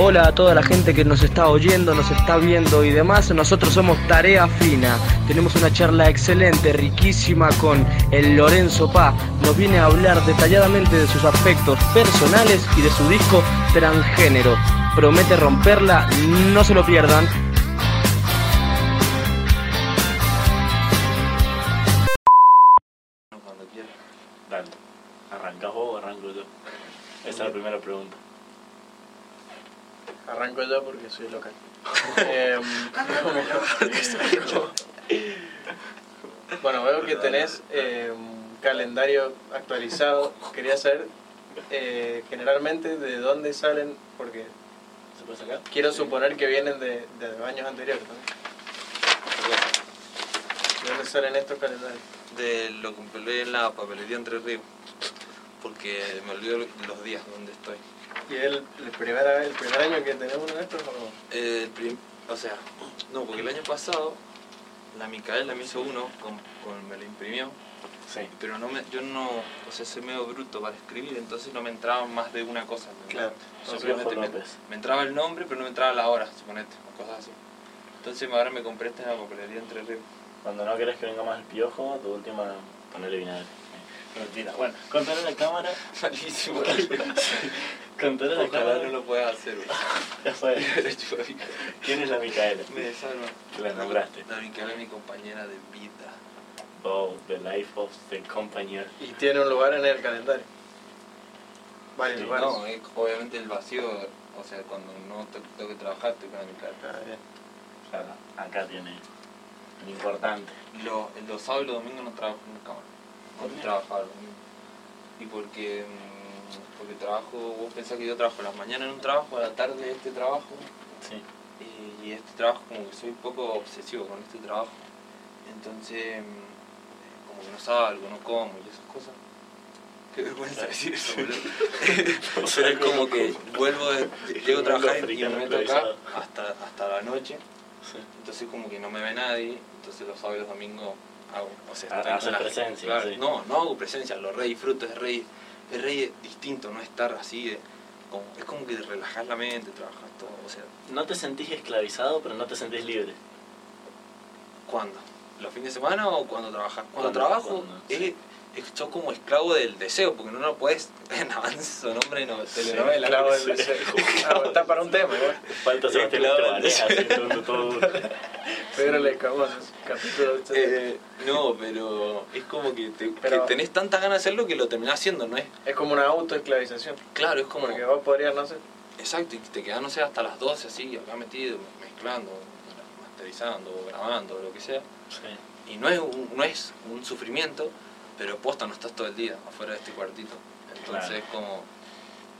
Hola a toda la gente que nos está oyendo, nos está viendo y demás. Nosotros somos Tarea Fina. Tenemos una charla excelente, riquísima con el Lorenzo Pa. Nos viene a hablar detalladamente de sus aspectos personales y de su disco Transgénero. Promete romperla, no se lo pierdan. Soy local. Em, bueno, veo que tenés eh, un calendario actualizado. Quería saber eh, generalmente de dónde salen, porque ¿Se puede sacar? quiero suponer que vienen de, de años anteriores. ¿no? ¿De dónde salen estos calendarios? de lo compré en la papelería Entre Ríos, porque me olvido los días donde estoy. ¿Y el, el, primer, el primer año que tenemos uno de estos? O... Eh, el prim- o sea, no, porque el año pasado la Micaela me hizo uno, con, con- me lo imprimió, Sí. pero no me, yo no, o sea, soy medio bruto para escribir, entonces no me entraba más de una cosa. ¿me Claro. Simplemente me, me entraba el nombre, pero no me entraba la hora, suponete, o cosas así. Entonces ahora me compré esta en la papelería Entre Ríos. Cuando no querés que venga más el piojo, tu última, ponele vinagre. Mentira. Bueno, contale a la cámara. Malísimo. A la Ojalá cámara. no lo puedas hacer, güey. Ya sabes. ¿Quién es la Micaela? Me desarma. La nombraste. La Micaela es mi compañera de vida. Oh, the life of the company. Y tiene un lugar en el calendario. Varios Sí, lugares. No, es obviamente el vacío, o sea, cuando no te- tengo que trabajar, estoy con la Micaela. Ah, bien. Claro, acá tiene lo importante. Lo- los sábados y los domingos no trabajo nunca más. ¿Por domingos. Y porque, mm, porque trabajo, vos pensás que yo trabajo a las mañanas en un trabajo, a la tarde este trabajo, Sí. y, y este trabajo como que soy un poco obsesivo con este trabajo. Entonces, mm, como que no salgo, no como y esas cosas. Qué vergüenza decir eso, boludo. Pero es como que vuelvo, de, llego a trabajar y me meto acá hasta, hasta la noche. Entonces como que no me ve nadie, entonces los sábados y los domingos hago, o sea, con la- presencia, claro, sí. No, no hago presencia, lo re disfruto, es re, es re distinto no estar así de, como, es como que relajas la mente, trabajas todo, o sea, No te sentís esclavizado, pero no te sentís libre. ¿cuándo? ¿Los fines de semana o cuando trabajas? Cuando Cuando- trabajo cuando, es, sí. Es sos como esclavo del deseo, porque no lo puedes, en avance su nombre no, telenovela. Claro, Sí. el- el- ah, está para un tema, igual. Falta Sebastián Esclavo del deseo. haciendo todo. Pedro le capítulo Eh, no, pero es como que, te- que tenés tantas ganas de hacerlo que lo terminás haciendo, ¿no es? Es como una autoesclavización. Claro, es como... Porque vos podrías no hacer. Exacto, y te quedas, no sé, hasta las 12 así, acá metido, mezclando, masterizando, grabando, lo que sea. Sí. Y no es un, no es un sufrimiento, pero posta no estás todo el día afuera de este cuartito. Entonces Claro. es como...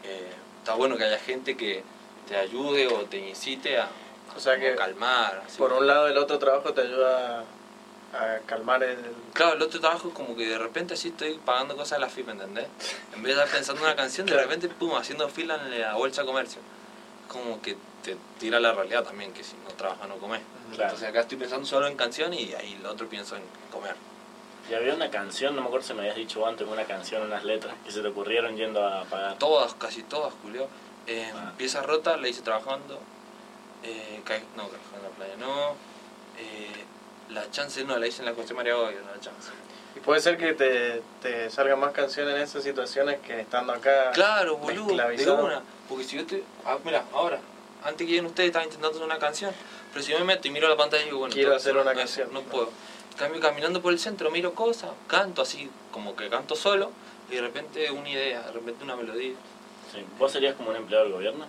eh, está bueno que haya gente que te ayude o te incite a, O sea que, calmar. así. por un lado, el otro trabajo te ayuda a calmar el. Claro, el otro trabajo es como que de repente así estoy pagando cosas de la FIP, ¿entendés? En vez de estar pensando en una canción, de repente, pum, haciendo fila en la bolsa de comercio. Como que te tira la realidad también, que si no trabajas no comes. Claro. Entonces acá estoy pensando solo en canción y ahí el otro pienso en comer. Y había una canción, no me acuerdo si me habías dicho antes, una canción, unas letras que se te ocurrieron yendo a pagar. Todas, casi todas, Julio. Eh, Ah. Pieza rota, la hice trabajando. Eh, ca- no, trabajando en la playa no. Eh, la chance no, la hice en la José María Goyo, no la chance. Y puede ser que te, te salgan más canciones en esas situaciones que estando acá. Claro, boludo, de una. Porque si yo te. Ah, mira, ahora, antes que lleguen ustedes estaba intentando hacer una canción. Pero si yo me meto y miro la pantalla y digo, bueno, Quiero hacer una canción. No puedo. Cambio, caminando por el centro, miro cosas, canto así, como que canto solo, y de repente una idea, de repente una melodía. Sí. ¿Vos serías como un empleado del gobierno?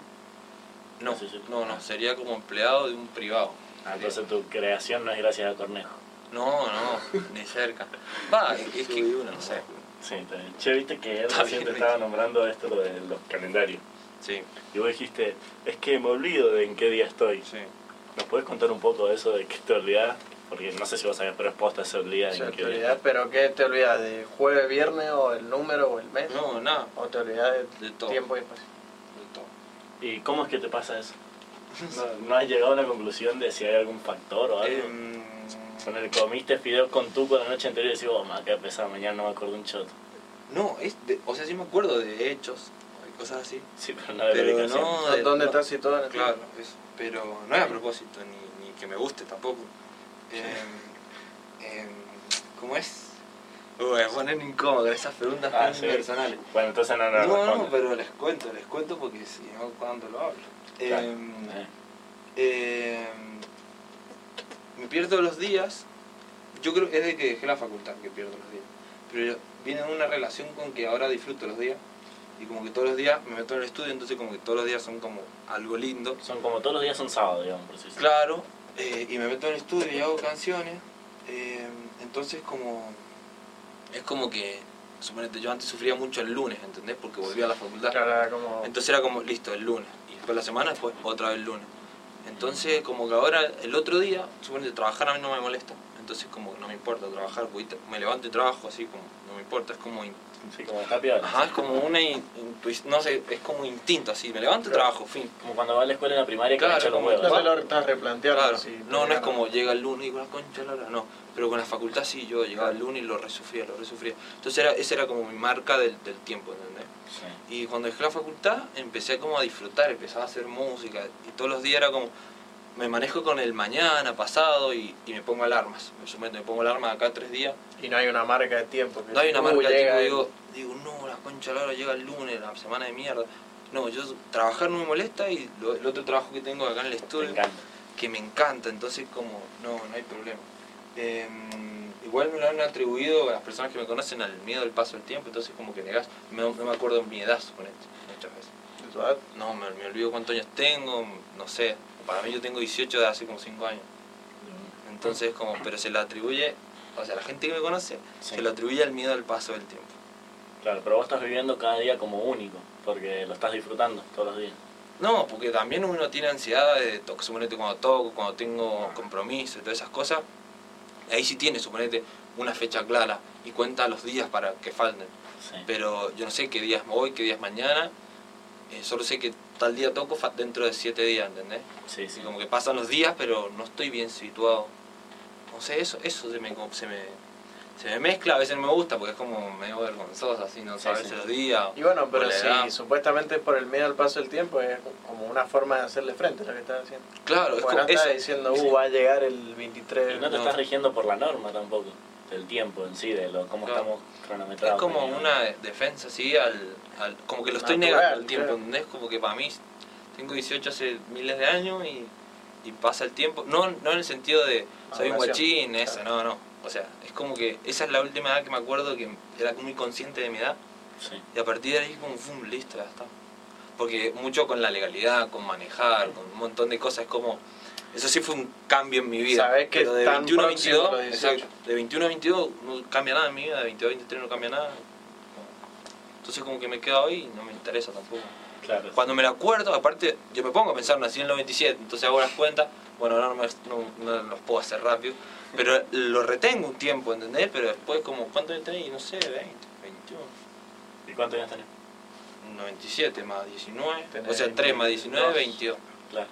No, Sí, sí. no, no, sería como empleado de un privado. Ah, entonces tu creación no es gracias a Cornejo. No, no, ni cerca. Va, es es que, no sé. Sí, está bien. Che, viste que él Está recién te estaba nombrando esto lo de los calendarios. Sí, Y vos dijiste, es que me olvido de en qué día estoy. sí. ¿Nos puedes contar un poco de eso, de que te olvidás? Porque no sé si vos sabés, pero es posta se olvida Se te qué pero ¿qué te olvidas? ¿De jueves, viernes o el número o el mes? No, nada, ¿O te olvidas de, De todo. tiempo y espacio? de todo. ¿Y cómo es que te pasa eso? ¿No, no has llegado a una conclusión de si hay algún factor o algo? Em, Poner, comiste fideos con tuco la noche anterior y decís, oh, me quedé pesado, mañana no me acuerdo un shot. No, es de- o sea, sí me acuerdo de hechos, cosas así. Sí, pero no de Pero no, de- ¿Dónde no- estás situado en el Claro, eso. Pero no es a propósito, ni, ni que me guste tampoco. Em, ¿Cómo es? Uy, voy a poner incómodo esas preguntas Ah, sí. personales. Bueno, entonces no, no, No, no, pero les cuento, les cuento porque si no, ¿cuándo lo hablo? Claro. Em, Eh, me pierdo los días, yo creo que es de que dejé la facultad que pierdo los días. Pero viene en una relación con que ahora disfruto los días y como que todos los días me meto en el estudio, entonces como que todos los días son como algo lindo. Son como todos los días son sábados, digamos, por decirlo. Claro, eh, y me meto en el estudio y hago canciones, eh, entonces como es como que, suponete, yo antes sufría mucho el lunes, ¿entendés? Porque volvía a la facultad. Claro, como... Entonces era como, listo, el lunes. Y después la semana, después otra vez el lunes. Entonces, como que ahora, el otro día, suponete, trabajar a mí no me molesta. Entonces, como que no me importa trabajar, porque me levanto y trabajo así, como, no me importa, es como... in- Sí, como. Ajá, es como una in- intuic- no sé, es como instinto, así, me levanto y Claro. trabajo, fin. Como cuando va a la escuela en la primaria que Claro, los como- huevos. No estás replanteando. Claro, si no, no es como llega el lunes y digo, la concha de la hora", no. Pero con la facultad sí, yo llegaba el lunes y lo resufría, lo resufría. Entonces era, esa era como mi marca del, del tiempo, ¿entendés? Sí. Y cuando dejé la facultad empecé como a disfrutar, empezaba a hacer música y todos los días era como, me manejo con el mañana, pasado y, y me pongo alarmas. Me someto, me pongo alarma acá tres días. Y no hay una marca de tiempo. que No hay una uh, marca, tipo, llega el- digo, digo, no, la concha de la hora llega el lunes, la semana de mierda. No, yo trabajar no me molesta y lo- el otro trabajo que tengo acá en el estudio que me encanta, entonces como no, no hay problema. Eh, igual me lo han atribuido a las personas que me conocen al miedo del paso del tiempo, entonces como que negas, me- no me acuerdo mi edad con esto, muchas veces. de. No, me, me olvido cuántos años tengo, no sé, para mí yo tengo 18 de hace como 5 años, entonces como, pero se lo atribuye, o sea, la gente que me conoce, Sí. se lo atribuye al miedo del paso del tiempo. Claro, pero vos estás viviendo cada día como único, porque lo estás disfrutando todos los días. No, porque también uno tiene ansiedad de suponete cuando toco, cuando tengo compromiso y todas esas cosas. Ahí sí tiene, suponete, una fecha clara y cuenta los días para que falten. Sí. Pero yo no sé qué días hoy, qué días mañana. Eh, solo sé que tal día toco dentro de siete días, ¿entendés? Sí, sí. Como que pasan los días, pero no estoy bien situado. No sé, eso, eso se me, como- se me, se me mezcla, a veces no me gusta porque es como medio vergonzoso, así, no Sí, saberse sí. los días. Y bueno, pero si edad. supuestamente es por el miedo al paso del tiempo, es como una forma de hacerle frente a lo que estás haciendo. Claro, es Bueno, como no estás eso. diciendo, Sí. uh, va a llegar el 23. Y no te No. estás rigiendo por la norma tampoco, del tiempo en sí, de lo, cómo Claro. estamos cronometrados. Es como digamos. una defensa, así, al, al- como que lo estoy Natural, negando el tiempo, claro. ¿entendés? Como que para mí, tengo 18 hace miles de años y, y pasa el tiempo. No, no en el sentido de soy un guachín, esa, no, no. O sea, es como que esa es la última edad que me acuerdo que era muy consciente de mi edad Sí. y a partir de ahí como, ¡fum! listo, ya está. Porque mucho con la legalidad, con manejar, con un montón de cosas, es como... Eso sí fue un cambio en mi vida. Sabés que pero de tan 21 a próximo 22, los 18. exacto, de 21 a 22 no cambia nada en mi vida, de 22 a 23 no cambia nada. Entonces como que me quedo ahí y no me interesa tampoco. Claro. Cuando me lo acuerdo, aparte, yo me pongo a pensar, nací en el 97, entonces hago las cuentas, bueno, ahora no, me- no, no los puedo hacer rápido, pero lo retengo un tiempo, ¿entendés? Pero después como, ¿cuánto tenés? No sé, 20, 21. ¿Y cuántos años tenés? 97 más 19, Tenés o sea, 3 más 19, 22. 22. Claro.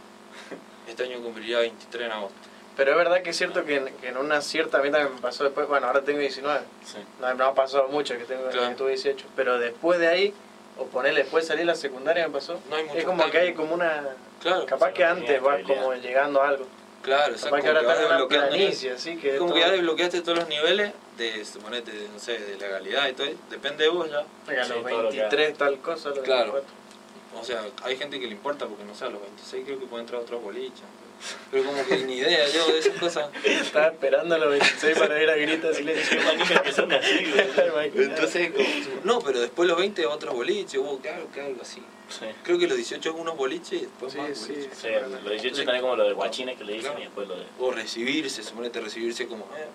Este año cumpliría 23 en agosto. Pero es verdad que es cierto que en, que en una cierta vida que me pasó después, bueno, ahora tengo 19, Sí. no me ha pasado mucho que tengo Claro. que tuve 18, pero después de ahí, o ponerle después de salir la secundaria me pasó, No hay mucho es como que cambio. hay como una... Claro, Capaz que antes vas como llegando a algo. claro, exacto. Capaz que ahora como estás una planicie, así que... Como todo- que ya desbloqueaste todos los niveles de, suponete, de, no sé, de legalidad y todo, depende de vos ya. que a Sí, los todo lo que 23 tal cosa, a los Claro. 24. O sea, hay gente que le importa porque no sé, a los 26 creo que puede entrar a otros boliches. Pero como que ni idea yo de esas cosas. Estaba esperando a los 26 para ir a gritar silencio. que son así. Entonces, como, no, pero después los 20 otros boliches, hubo que algo, que algo así. Sí. Creo que los 18 unos boliches y después Sí, más sí. boliches. Sí, los 18 también como lo de guachines que le dicen y después lo de... O recibirse, suponete recibirse como, eh,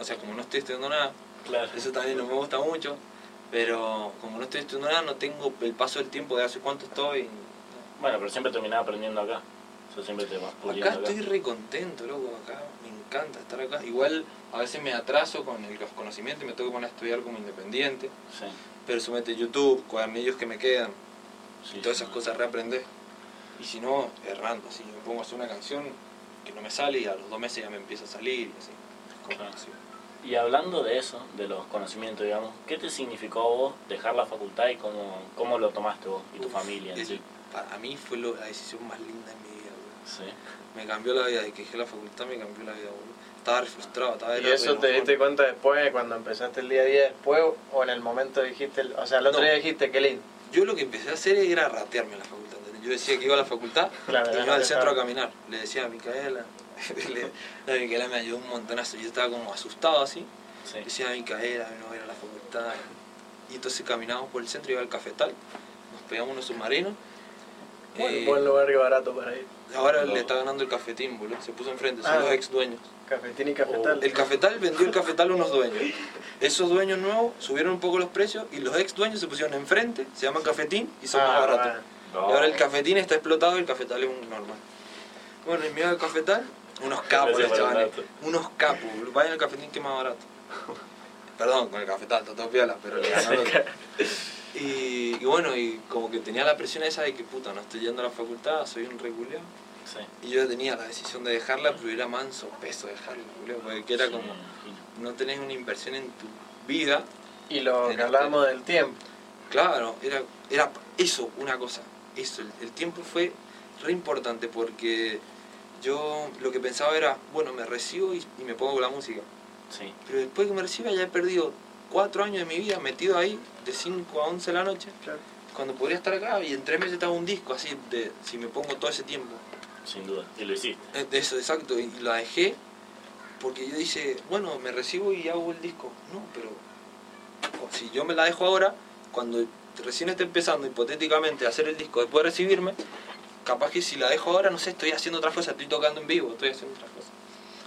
o sea, como no estoy estudiando nada, Claro. eso también no me gusta mucho, pero como no estoy estudiando nada, no tengo el paso del tiempo de hace cuánto estoy. Bueno, pero siempre terminaba aprendiendo acá. Eso siempre te vas Acá acá. estoy re contento, loco, acá me encanta estar acá. Igual a veces me atraso con el- los conocimientos y me tengo que poner a estudiar como independiente, Sí. pero sumete YouTube, cuadernillos que me quedan, sí, y todas sí. esas cosas reaprender. Y si no, errando, así, me pongo a hacer una canción que no me sale y a los dos meses ya me empieza a salir y así. Es como Claro. así. Y hablando de eso, de los conocimientos, digamos, ¿qué te significó a vos dejar la facultad y cómo, cómo lo tomaste vos y tu Uf, familia en el- sí? Para mí fue lo- la decisión más linda en mi vida. Sí. Me cambió la vida, de que dejé la facultad me cambió la vida, boludo. Estaba frustrado, estaba ¿Y eso te diste cuenta después, cuando empezaste el día a día después, o en el momento dijiste, o sea, el otro No. día dijiste, qué lindo? Yo lo que empecé a hacer era ratearme en la facultad. ¿entendés? Yo decía que iba a la facultad Claro, y iba al centro a caminar. Le decía a Micaela, la Micaela me ayudó un montonazo. Yo estaba como asustado así. Sí. Decía a Micaela, no voy a ir a la facultad. Y entonces caminábamos por el centro, iba al cafetal, nos pegamos unos submarinos. Bueno, Eh, buen lugar y barato para ir. ahora No. le está ganando el cafetín, boludo. Se puso enfrente, son Ah. los ex dueños. Cafetín y cafetal. El cafetal vendió el cafetal a unos dueños. Esos dueños nuevos subieron un poco los precios y los ex dueños se pusieron enfrente, se llaman cafetín y son Ah, más baratos. bueno. No. Y ahora el cafetín está explotado y el cafetal es un normal. Bueno, y me iba al cafetal, unos capos, el chavales. Unos capos, vayan al cafetín que es más barato. Perdón, con el cafetal, está todo piola, pero le ganó el otro. Y, y bueno, y como que tenía la presión esa de que puta, no estoy yendo a la facultad, soy un reguleo. Sí. Y yo tenía la decisión de dejarla, pero era manso peso dejarla, porque era Sí, como, no tenés una inversión en tu vida. Y lo que Tenés hablábamos del tiempo. Claro, era, era eso, una cosa, eso, el, el tiempo fue re importante porque yo lo que pensaba era, bueno, me recibo y, y me pongo con la música. Sí. Pero después que me reciba ya he perdido cuatro años de mi vida metido ahí, de 5 a 11 de la noche, cuando podría estar acá y en tres meses estaba un disco así, de si me pongo todo ese tiempo. Sin duda. Y lo hiciste. Eh, Eso, exacto, y la dejé porque yo dije, bueno, me recibo y hago el disco. No, pero si yo me la dejo ahora, cuando recién esté empezando hipotéticamente a hacer el disco después de recibirme, capaz que si la dejo ahora, no sé, estoy haciendo otras cosas, estoy tocando en vivo, estoy haciendo otras cosas.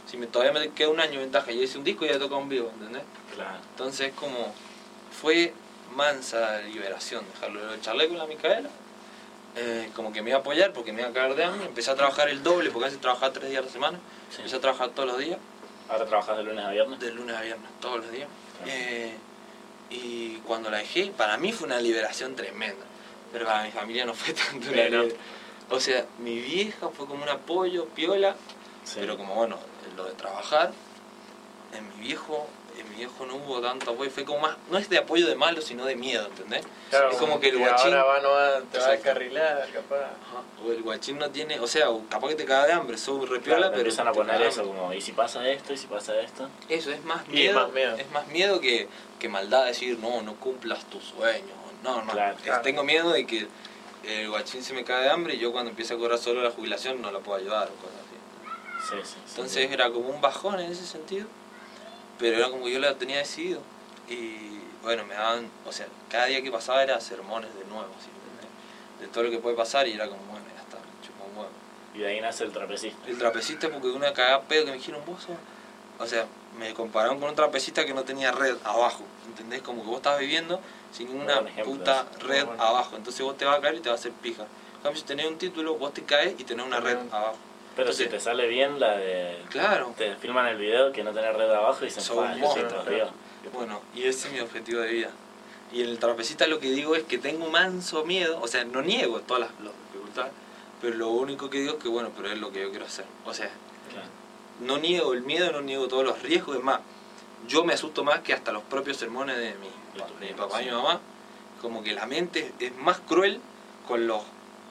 Si me, todavía me queda un año de ventaja, ya hice un disco y ya he tocado en vivo, ¿entendés? Claro. Entonces como fue mansa liberación, dejarlo. Lo charlé con la Micaela, eh, como que me iba a apoyar porque me iba a caer de hambre, empecé a trabajar el doble, porque antes trabajaba tres días a la semana, Sí. empecé a trabajar todos los días, Ahora trabajas de lunes a viernes. de lunes a viernes, todos los días. Claro. Eh, y cuando la dejé, para mí fue una liberación tremenda, pero para mi familia no fue tanto una liberación. O sea, mi vieja fue como un apoyo, piola, Sí. pero como bueno, lo de trabajar, en mi viejo, en mi viejo no hubo tanto apoyo, fue como más, no es de apoyo de malo, sino de miedo, ¿entendés? Claro, es como que el guachín, Ahora va, no va, te va a descarrilar, capaz. Ajá, o el guachín no tiene, o sea, capaz que te caga de hambre, sos Claro, repiola, te pero empiezan a poner eso como, ¿y si pasa esto? ¿Y si pasa esto? Eso es más Y es miedo, más miedo. es más miedo que, que maldad decir, no, no cumplas tus sueños. No, no, Claro, es- claro. tengo miedo de que el guachín se me cae de hambre y yo cuando empiece a cobrar solo la jubilación no la puedo ayudar o cosas así. Sí, sí. sí. Entonces era como un bajón en ese sentido, pero era como yo lo tenía decidido. Y bueno, me daban, o sea, cada día que pasaba era sermones de nuevo, ¿sí? de todo lo que puede pasar y era como, bueno, ya está, me chupó un huevo. Y de ahí nace el trapecista. El trapecista porque una cagada pedo que me dijeron, vos sos-". O sea, me compararon con un trapecista que no tenía red abajo, ¿entendés? Como que vos estabas viviendo sin ninguna Buen ejemplo puta red Bueno. abajo, entonces vos te vas a caer y te vas a hacer pija. En cambio, si tenés un título, vos te caes y tenés una red abajo. Pero Entonces- si te sale bien la de... Claro. Te filman el video que no tenés red abajo y dicen, Sos "Pa, un yo soy monstruo, todo claro. río". Bueno, y ese es mi objetivo de vida. Y en el trapecista lo que digo es que tengo manso miedo, o sea, no niego todas las, las dificultades, pero lo único que digo es que bueno, pero es lo que yo quiero hacer. O sea, Claro. no niego el miedo, no niego todos los riesgos, es más, yo me asusto más que hasta los propios sermones de mi, De mi papá y sí. mi mamá, como que la mente es más cruel con los,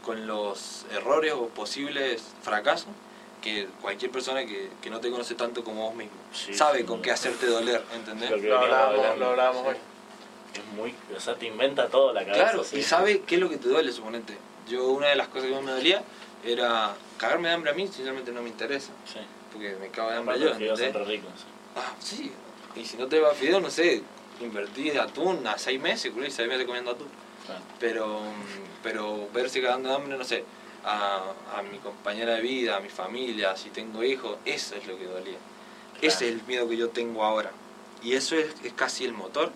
con los errores o posibles fracasos que cualquier persona que, que no te conoce tanto como vos mismo. Sí, Sabe sí, con no. qué hacerte doler, ¿entendés? Lo que hablábamos, lo hablábamos hoy. Es muy... O sea, te inventa todo la cabeza. Claro, sí. y sabe qué es lo que te duele, suponete. Yo una de las cosas que más me dolía era cagarme de hambre a mí, sinceramente no me interesa, Sí. porque me cago de hambre Aparte yo, son ¿entendés? sí. Ah, sí. Y si no te va fideo, no sé, invertí de atún a seis meses, culo, y seis meses comiendo atún. Claro. Pero, pero verse cagando de hambre, no sé, a, a mi compañera de vida, a mi familia, si tengo hijos, eso es lo que dolía. Ese es el miedo que yo tengo ahora. Y eso es, es casi el motor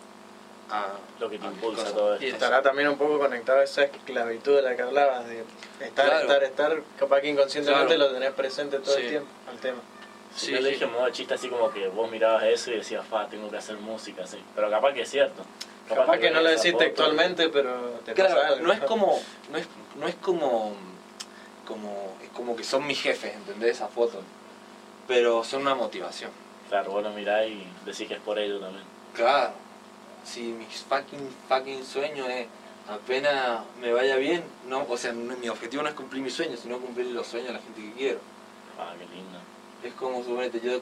a Lo que te impulsa todo esto. Y estará también un poco conectado a esa esclavitud de la que hablabas, de estar, Claro. estar, estar, capaz que inconscientemente Claro. lo tenés presente todo Sí. el tiempo, al tema. Sí, Sí, yo le dije en modo chiste así como que vos mirabas eso y decías, fa, tengo que hacer música, así. Pero capaz que es cierto. Capaz que no lo decís textualmente, pero te pasa Claro, algo. no es como, no es, no es como, como, es como que son mis jefes, ¿entendés? Esa foto. Pero son una motivación. Claro, vos lo mirás y decís que es por ello también. Claro, si mi fucking, fucking sueño es apenas me vaya bien, no, o sea, mi objetivo no es cumplir mis sueños, sino cumplir los sueños de la gente que quiero. Ah, qué lindo. Es como, suponete, yo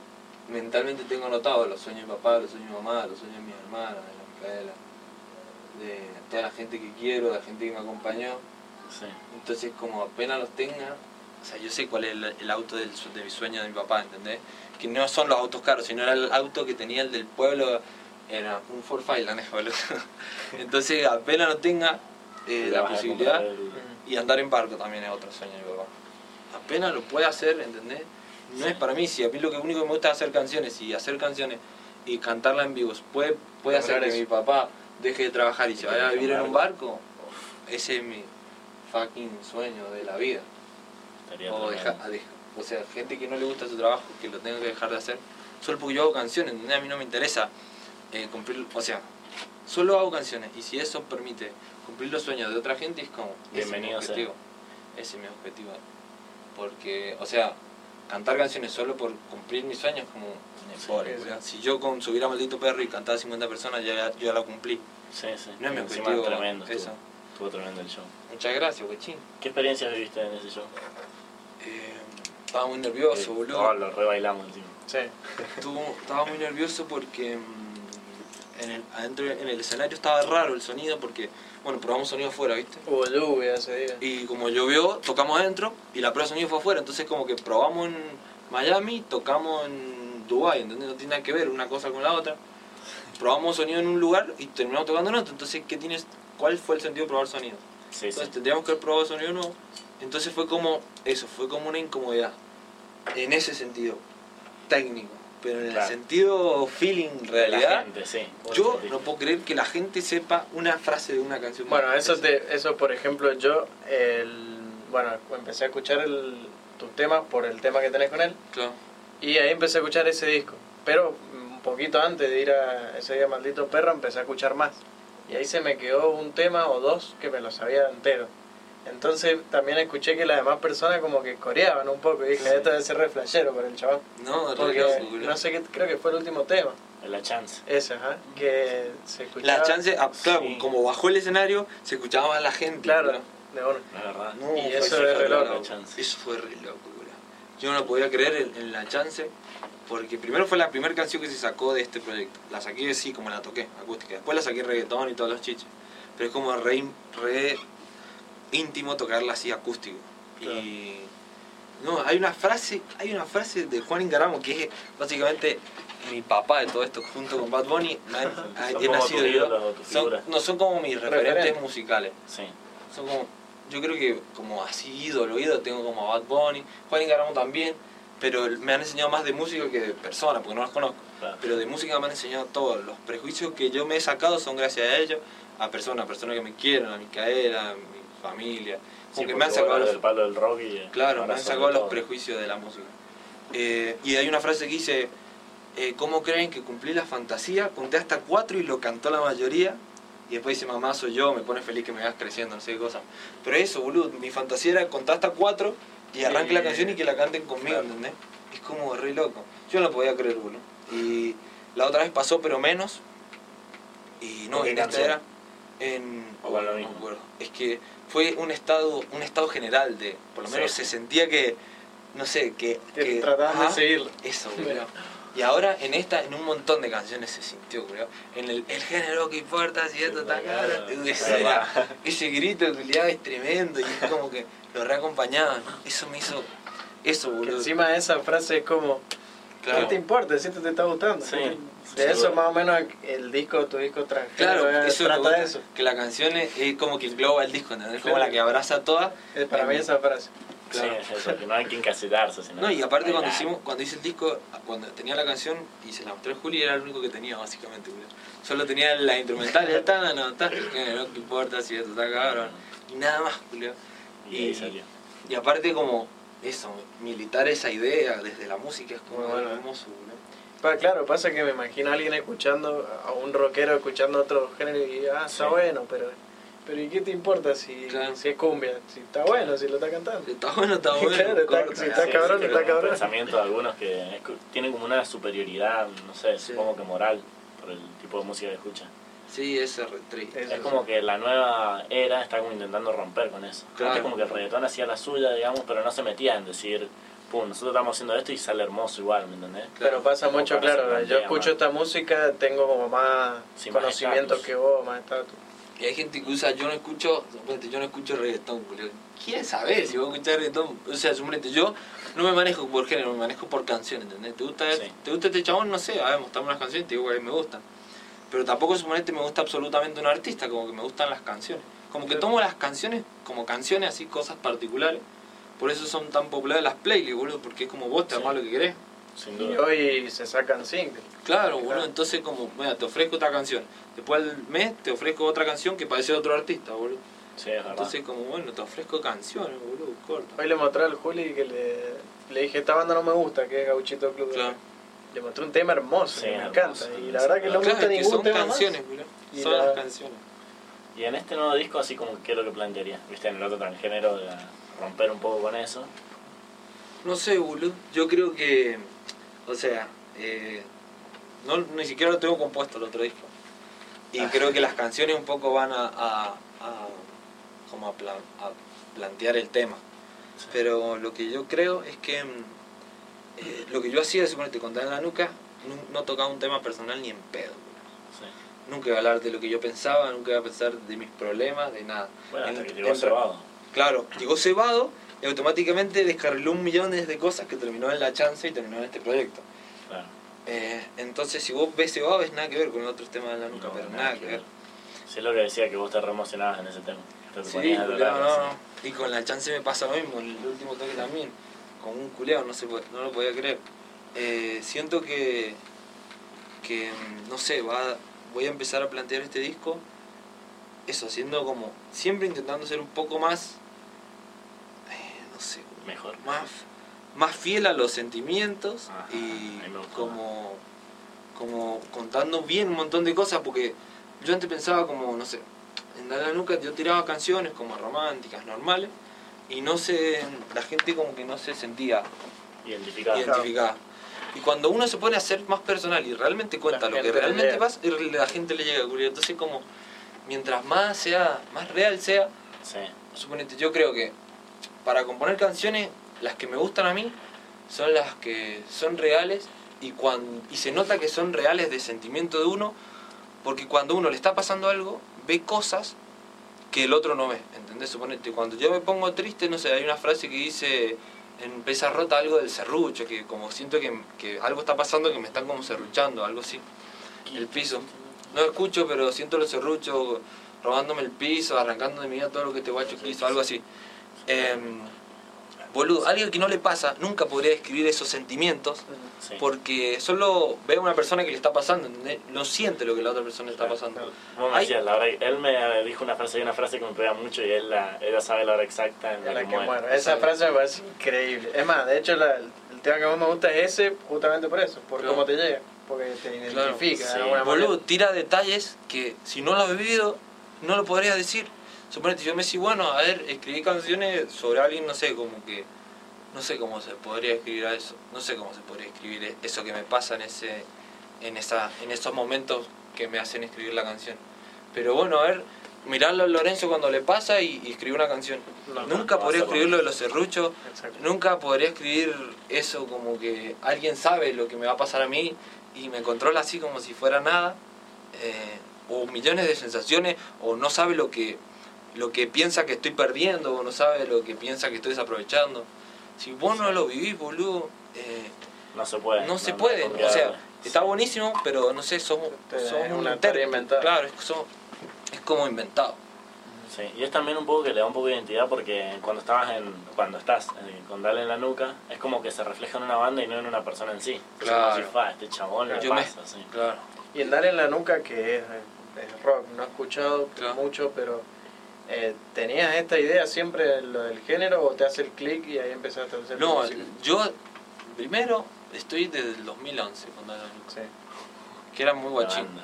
mentalmente tengo anotado los sueños de mi papá, los sueños de mi mamá, los sueños de mi hermana, de la Micaela, de toda la gente que quiero, de la gente que me acompañó. Sí. Entonces, como apenas los tenga, o sea, yo sé cuál es el, el auto del, de mi sueño de mi papá, ¿entendés? Que no son los autos caros, sino era el auto que tenía el del pueblo, era un Ford Fireland, boludo. Entonces, apenas lo tenga, eh, la posibilidad, el- y andar en barco también es otro sueño de mi papá. Apenas lo puede hacer, ¿entendés? No es para mí, si a mí lo que único que me gusta es hacer canciones y hacer canciones y cantarlas en vivos puede, puede hacer que eso. mi papá deje de trabajar y se vaya a vivir en un barco, ese es mi fucking sueño de la vida. Estaría O, deja- o sea, gente que no le gusta su trabajo, que lo tenga que dejar de hacer, solo porque yo hago canciones. A mí no me interesa eh, cumplir, o sea, solo hago canciones y si eso permite cumplir los sueños de otra gente es como, ese es mi Bienvenido objetivo. Ese es mi objetivo. Porque, o sea, cantar canciones solo por cumplir mis sueños como Sí, pobre. Si yo con subir a Maldito Perro y cantar a 50 personas ya, yo ya la cumplí. Sí, sí. No es mi objetivo tremendo. eso. Estuvo, estuvo tremendo el show. Muchas gracias, guachín. ¿Qué experiencias viviste en ese show? Eh, estaba muy nervioso, Eh, boludo. Oh, lo re bailamos encima. Sí. Estuvo- estaba muy nervioso porque mm, en el, adentro en el escenario estaba raro el sonido porque, bueno, probamos sonido afuera, ¿viste? Hubo lluvia ese día. Y como llovió, tocamos adentro y la prueba de sonido fue afuera. Entonces como que probamos en Miami, tocamos en Dubai, ¿entendés? No tiene nada que ver una cosa con la otra. Probamos sonido en un lugar y terminamos tocando en otro. Entonces, ¿qué tienes? ¿cuál fue el sentido de probar sonido? Sí, sí. Entonces tendríamos que haber probado sonido nuevo. Entonces fue como eso, fue como una incomodidad. En ese sentido, técnico. Pero en Claro. el sentido feeling, realidad, gente, sí. ¿Cómo yo no puedo creer que la gente sepa una frase de una canción. Bueno, eso, te, eso por ejemplo, yo, el, bueno, empecé a escuchar el, tus temas por el tema que tenés con él Claro. y ahí empecé a escuchar ese disco. Pero un poquito antes de ir a ese día maldito perro empecé a escuchar más. Y ahí se me quedó un tema o dos que me lo sabía entero. Entonces también escuché que las demás personas como que coreaban un poco y dije, Sí. esto debe ser re flashero por el chaval. No, Porque no sé qué, creo que fue el último tema. La chance. Ese, ajá, que se escuchaba. La chance, ah, claro, Sí. como bajó el escenario, se escuchaba más la gente. Claro, de una. La verdad. No, Y fue eso re es re loco. loco. La chance. Eso fue re loco, boludo. Yo no lo podía creer en, en la chance, porque primero fue la primera canción que se sacó de este proyecto. La saqué así como la toqué, acústica. Después la saqué reggaetón y todos los chiches. Pero es como re, re íntimo tocarla así acústico. Y no, hay una frase, hay una frase de Juan Ingaramo que es básicamente mi papá de todo esto junto con Bad Bunny. he nacido yo. Son- no son como mis referentes musicales Sí. son como, yo creo que como así ídolo, ídolo, tengo como a Bad Bunny, Juan Ingaramo también, pero me han enseñado más de música que de persona, porque no los conozco. Claro. Pero de música me han enseñado todos los prejuicios que yo me he sacado son gracias a ellos, a personas, personas que me quieren, a Micaela, a mi familia, como Sí, que me han sacado los, del palo del rock y eh, claro, me han sacado los prejuicios de la música. Eh, y hay una frase que dice, eh, ¿cómo creen que cumplí la fantasía? Conté hasta cuatro y lo cantó la mayoría. Y después dice, mamá, soy yo, me pone feliz que me vas creciendo, no sé qué cosa. Pero eso, boludo, mi fantasía era contar hasta cuatro y arranque la canción y que la canten conmigo, claro. ¿entendés? Es como re loco. Yo no lo podía creer, boludo. Y la otra vez pasó, pero menos. Y no, ¿Con qué en esta era. En. O no me acuerdo. Es que fue un estado, un estado general de. Por lo menos Sí. se sentía que. No sé, que. Que trataban de seguirlo. Eso, boludo. Y ahora en esta, en un montón de canciones se sintió, creo. En el, el género que importa, si esto está caro. es Ese, verdad. ese grito culiado es tremendo y es como que lo reacompañaban. Eso me hizo. Eso, Que boludo. encima de esa frase es como, Claro. ¿qué te importa? Si esto te está gustando. Sí, de eso más o menos el disco, tu disco Claro, eh, eso trata de eso. Que la canción es, es como que engloba el disco, ¿entendés? Como Claro. la que abraza a todas. Es para mí esa frase. Claro. Sí, es eso, que no hay que encasillarse. Sino No, y aparte cuando hicimos, cuando hice el disco, cuando tenía la canción y se la mostré a Juli, era el único que tenía básicamente. Solo tenía la instrumental, ya está, no, está, que no te importa si esto está cabrón. Y nada más, Julio. Y ahí salió. Y aparte como eso, militar esa idea desde la música es como bueno, algo ¿eh? hermoso, boludo. Pa- claro, pasa que me imagino a alguien escuchando, a un rockero escuchando otro género y ah, está Sí. bueno, pero Pero ¿y qué te importa si, Claro. si es cumbia? Si está bueno, si lo está cantando. Está bueno, está bueno. Claro, está- corta. sí, está Sí, cabrón, sí, está cabrón. Pensamiento de algunos que es que tienen como una superioridad, no sé, Sí. supongo que moral, por el tipo de música que escuchan. Sí, ese es triste. Es sí. como que la nueva era está como intentando romper con eso. Claro. Antes como que el reggaetón hacía la suya, digamos, pero no se metía en decir, pum, nosotros estamos haciendo esto y sale hermoso igual, ¿me entendés? Pero pasa Como mucho, claro. Yo escucho más. esta música, tengo como más Sí, más conocimiento estatus. que vos, más estatus. Y hay gente que usa, yo no escucho, suponete, yo no escucho reggaetón, boludo. ¿Quién sabe si vos escuchás reggaetón? O sea, suponete, yo no me manejo por género, me manejo por canción, ¿entendés? ¿Te gusta, Sí. ¿te gusta este chabón? No sé, a ver, mostrame unas canciones, te digo cuáles me gustan. Pero tampoco suponete me gusta absolutamente un artista, como que me gustan las canciones. Como que tomo las canciones como canciones, así, cosas particulares. Por eso son tan populares las playlists, boludo, porque es como vos te Sí. armás lo que querés. Sin Y duda. hoy se sacan singles. Claro, boludo, Claro. entonces como, mira, te ofrezco esta canción. Después al mes te ofrezco otra canción que parece de otro artista, boludo. Sí, es verdad. Entonces como, bueno, te ofrezco canciones, boludo, corta. Hoy le mostré al Juli que le, le dije, esta banda no me gusta, que es Gauchito Club. Claro. Le mostré un tema hermoso, Sí, que me hermoso. encanta. Y la verdad que no me gusta es que ningún son tema canciones, más. boludo. Y Son la- las canciones. Y en este nuevo disco, así como, ¿qué es lo que plantearía? ¿Viste? En el otro transgénero, de romper un poco con eso. No sé, boludo. Yo creo que, o sea, eh, no, ni siquiera lo tengo compuesto el otro disco. Y Ah. creo que las canciones un poco van a, a, a- como a, plan- a plantear el tema. Sí. Pero lo que yo creo es que mm, eh, lo que yo hacía, suponete, con en la nuca, no, no tocaba un tema personal ni en pedo. boludo. Sí. Nunca iba a hablar de lo que yo pensaba, nunca iba a pensar de mis problemas, de nada. Bueno, hasta En- que llegó en-. Claro, llegó Cebado y automáticamente descarriló un millón de cosas que terminó en la chance y terminó en este proyecto. Claro. Eh, entonces, si vos ves Cebado, es nada que ver con otros temas de la nuca, No, pero nada, que ver. Sí, es lo que decía, que vos te re emocionabas en ese tema. Te Sí, no, no. Y con la chance me pasa lo mismo, el último toque también. Con un culeado, no, se puede- no lo podía creer. Eh, siento que, que, mm, no sé, va, voy a empezar a plantear este disco, eso, siendo como, siempre intentando ser un poco más, no sé, Mejor. más, más fiel a los sentimientos Ajá, y como, como contando bien un montón de cosas, porque yo antes pensaba como, no sé, en la Nuca yo tiraba canciones como románticas, normales, y no se, la gente como que no se sentía Identificado. identificada. Y cuando uno se pone a ser más personal y realmente cuenta lo que realmente pasa, la gente le llega a ocurrir. Entonces como, mientras más sea, más real sea, Sí. suponete, yo creo que para componer canciones, las que me gustan a mí son las que son reales y, cuando, y se nota que son reales de sentimiento de uno, porque cuando uno le está pasando algo, ve cosas que el otro no ve, ¿entendés? Suponete, cuando yo me pongo triste, no sé, hay una frase que dice en Pesa Rota algo del serrucho, que como siento que, que algo está pasando que me están como serruchando, algo así, el piso. No escucho, pero siento los serruchos robándome el piso, arrancando de mi vida todo lo que este guacho quiso, algo así. Em, boludo, alguien que no le pasa, nunca podría describir esos sentimientos sí. porque solo ve a una persona que le está pasando, ¿entendés? no siente lo que la otra persona está pasando. Vos me Hay- decías, la hora, él me dijo una frase, hay una frase que me pega mucho y él la, ella sabe la hora exacta en la, la que, que muere. muero. Esa frase me parece increíble. Es más, de hecho, la- el tema que más me gusta es ese, justamente por eso, por Claro. cómo te llega. Porque te identifica sí. de alguna Boludo, manera. tira detalles que si no lo has vivido, no lo podrías decir. Suponete, yo me decís, bueno, a ver, escribí canciones sobre alguien, no sé, como que. No sé cómo se podría escribir a eso. No sé cómo se podría escribir eso que me pasa en ese. en esa. en esos momentos que me hacen escribir la canción. Pero bueno, a ver, mirarlo a Lorenzo cuando le pasa y, y escribir una canción. No, Nunca no podría escribir lo de los serruchos. Nunca podría escribir eso como que alguien sabe lo que me va a pasar a mí y me controla así como si fuera nada. eh, o millones de sensaciones, o no sabe lo que, lo que piensa que estoy perdiendo, o no sabe lo que piensa que estoy desaprovechando. Si vos no lo vivís, boludo, eh, No se puede. no se puede. O sea, está buenísimo, pero no sé, somos, somos es un una teoría inventada. Claro, es, somos- es como inventado. Sí, y es también un poco que le da un poco de identidad porque cuando estabas en, cuando estás eh, con Dale en la nuca, es como que se refleja en una banda y no en una persona en sí. Es Claro. como si, "Fa, este chabón le Yo me- pasa, sí. Claro. Y en Dale en la Nuca, que es, es rock, no he escuchado Claro. mucho, pero eh, ¿tenías esta idea siempre de lo del género o te hace el clic y ahí empezaste a hacer No, música? yo primero estoy desde el 2011 con Dale a la Nuca. Sí. que era muy guachín. banda.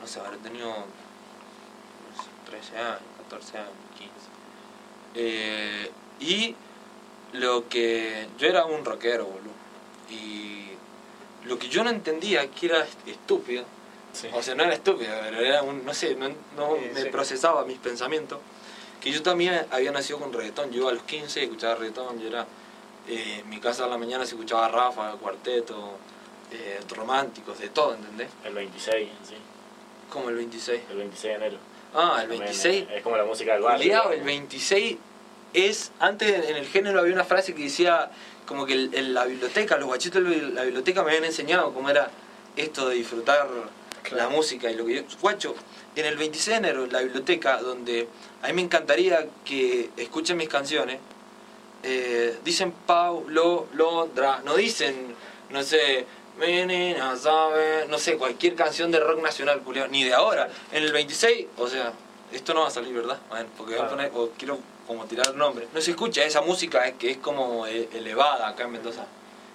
No sé, habré tenido no sé, 13 años, 14 años, 15. Eh, y lo que. Yo era un rockero, boludo. Y lo que yo no entendía, que era est- estúpido, Sí. o sea, no era estúpido, pero era un. No sé, no, no Sí, me sí. procesaba mis pensamientos. Que yo también había nacido con reggaetón. Yo a los 15 escuchaba reggaetón, yo era. eh, en mi casa a la mañana se escuchaba Rafa, Cuarteto, eh, románticos, de todo, ¿entendés? El 26, sí. Como el 26. El 26 de enero. Ah, el También, 26. eh, Es como la música del barrio. El 26 es. Antes en el género había una frase que decía como que en la biblioteca, los guachitos de la biblioteca me habían enseñado cómo era esto de disfrutar la música y lo que yo. Guacho, en el 26 de enero, en la biblioteca, donde a mí me encantaría que escuchen mis canciones, eh, dicen Paulo Londra, no dicen, no sé, menina sabe, no sé, cualquier canción de rock nacional, culiao, ni de ahora. En el 26, o sea, esto no va a salir, ¿verdad? Bueno, porque voy a poner, o quiero como tirar el nombre. No se escucha esa música que es como eh, elevada acá en Mendoza.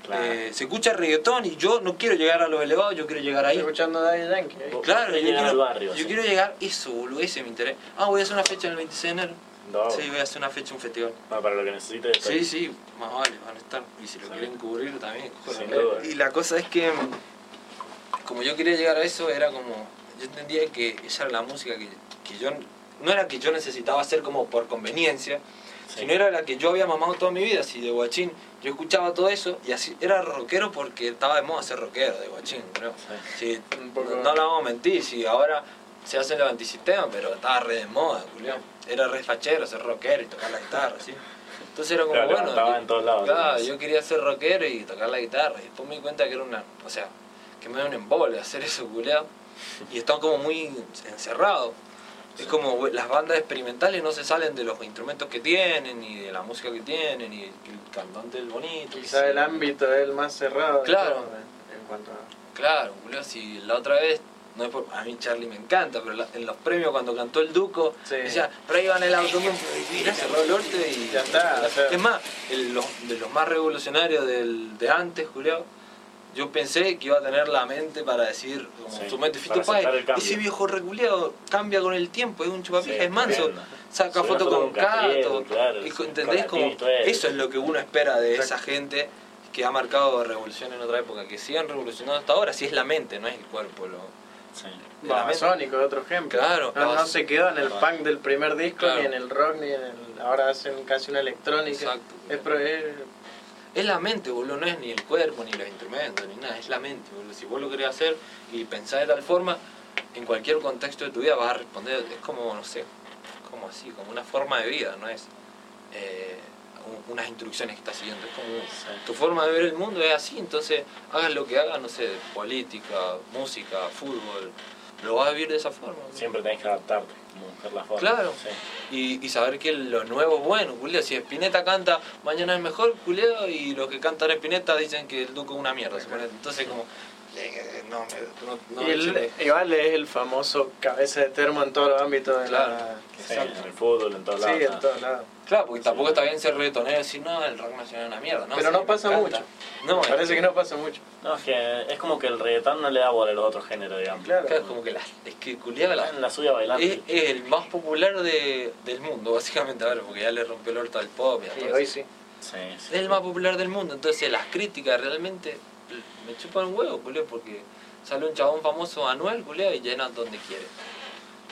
Claro. Eh, se escucha reggaetón y yo no quiero llegar a los elevados, yo quiero llegar ahí. Estoy escuchando Daddy Yankee. Claro, yo quiero, barrio. yo sí. quiero llegar, eso, boludo, ese me interesa. Ah, voy a hacer una fecha en el 26 de enero. No, Sí, voy a hacer una fecha, un festival. no, para lo que necesites. Sí, sí, más vale, van a estar. Y si lo Sí. quieren cubrir también, Sin joder. duda. Y la cosa es que, como yo quería llegar a eso, era como. Yo entendía que esa era la música que, que yo. No era que yo necesitaba hacer como por conveniencia, Sí. sino era la que yo había mamado toda mi vida. Así de guachín, yo escuchaba todo eso y así. Era rockero porque estaba de moda ser rockero, de guachín, creo. Sí, no, la vamos a mentir, si ahora se hace el antisistema, pero estaba re de moda, Julián. Era re fachero ser rockero y tocar la guitarra, ¿sí? Entonces era como, bueno, yo- en todos lados, Claro, yo quería ser rockero y tocar la guitarra. Y después me di cuenta que era una, o sea, que me da un embole hacer eso, Julián. Y están como muy encerrados. Es como las bandas experimentales no se salen de los instrumentos que tienen, ni de la música que tienen, ni el cantante es bonito. Quizá el ámbito es el más cerrado. Claro. todo, eh, En cuanto a. Claro, boludo, si la otra vez, no es por, a mí Charlie me encanta, pero la- en los premios cuando cantó el Duco, Sí. decía, pero ahí van el y ya cerró el orto y Ya está, o sea. Es más, el- los, de los más revolucionarios del, de antes, Julio, yo pensé que iba a tener la mente para decir, como Sí, su mente, para Fito Páez, aceptar el cambio". ese viejo reculeado cambia con el tiempo, es un chupapija, Sí, es manso, saca una foto con Cato, claro, eso es lo que uno espera de esa gente que ha marcado revolución en otra época, que sigan revolucionando hasta ahora, si es la mente, no es el cuerpo. Lo. Babasónico, otro ejemplo. Claro, No, no se quedó en el Claro. punk del primer disco, Claro. ni en el rock, ni en el. Ahora hacen casi una electrónica. Exacto. Es, pro- es- Es la mente, boludo, no es ni el cuerpo, ni los instrumentos, ni nada, es la mente, boludo. Si vos lo querés hacer y pensar de tal forma, en cualquier contexto de tu vida vas a responder, es como, no sé, como así, como una forma de vida, no es eh, un- unas instrucciones que estás siguiendo, es como Sí. tu forma de ver el mundo es así, entonces hagas lo que hagas, no sé, política, música, fútbol, lo vas a vivir de esa forma. Siempre tenés que adaptarte, buscar la forma. Claro. Sí. Y, y saber que lo nuevo es bueno, culeo. Si Spinetta canta mañana es mejor, culeo, y los que cantan Spinetta dicen que el Duco es una mierda. Entonces, como. No, me- no, no, y el- igual es el famoso cabeza de termo en todos los ámbitos de Claro. la. Sí, en el fútbol, en todos Sí, lados. en ¿no? todos lados. Claro, porque tampoco está bien ser reggaetonero y decir, no, el rock nacional es una mierda. No, Pero sí, no pasa mucho. No, es Parece que no pasa mucho. No, es que es como que el reggaetón no le da bola a los otros géneros, digamos. Claro. Claro, como que la, es que culiado la, En la suya bailando. es, es el más popular de, del mundo, básicamente, ahora, porque ya le rompió el orto al pop y a Sí, hoy sí. Sí, sí. Es el más popular del mundo, entonces las críticas realmente me chupan un huevo, culeo, porque sale un chabón famoso Anuel, culeo, y llena donde quiere.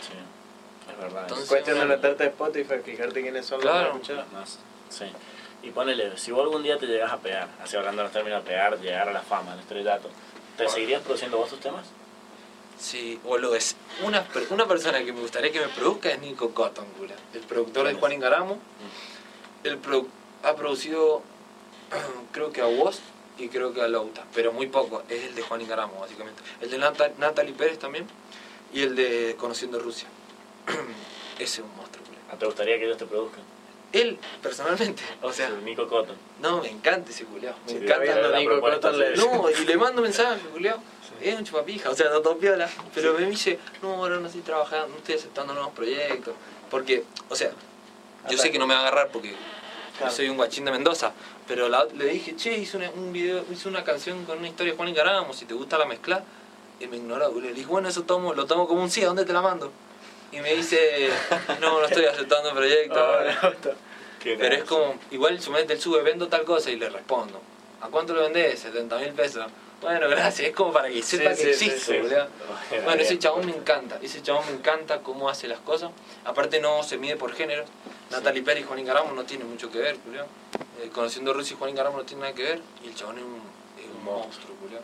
Sí, es verdad. Entonces, Es cuestión de meterte a Spotify, fijarte quiénes son Claro. los que. Más, sí. Y ponele, si vos algún día te llegas a pegar, así hablando de los términos de pegar, llegar a la fama, al estrellato, ¿te seguirías produciendo vos tus temas? Sí, boludo, es una, per- una persona que me gustaría que me produzca es Nico Cotton, culeo, el productor de Juan Ingaramo. Él produ- ha producido, creo que a Woz y creo que a Louta, pero muy poco, es el de Juan Ingaramo, básicamente. El de Nata- Natalie Pérez también, y el de Conociendo Rusia. Ese es un monstruo. ¿No te gustaría que ellos te produzcan? Él, personalmente, o sea, El Nico Cotton. no, me encanta ese culiao. Me Sí, encanta. la Nico Cotton le- sí. No, y le mando mensaje, culiao. Es un chupapija, o sea, no todo piola. Pero me dice, no, ahora no estoy trabajando, no estoy aceptando nuevos proyectos. Porque, o sea, yo sé que no me va a agarrar porque Claro. yo soy un guachín de Mendoza. Pero la- le dije, che, hice una, un video, hice una canción con una historia de Juan Ingaramo, si te gusta la mezcla. Y me ignoró. Le dije, bueno, eso tomo, lo tomo como un sí, ¿a dónde te la mando? y me dice, no, no estoy aceptando proyectos. Ah, no, Pero es como, igual su mente él sube, vendo tal cosa y le respondo. ¿A cuánto lo vendés? 70 mil pesos. Bueno, gracias, es como para que sepa Sí, que sí, existe, sí. boludo. Bueno, ese chabón me encanta, ese chabón me encanta cómo hace las cosas. Aparte no se mide por género. Natalie Perry y Juan Ingaramo no tienen mucho que ver, Julio. Eh, conociendo a Rusi y Juan Ingaramo no tiene nada que ver. Y el chabón es un, es un monstruo, Julio.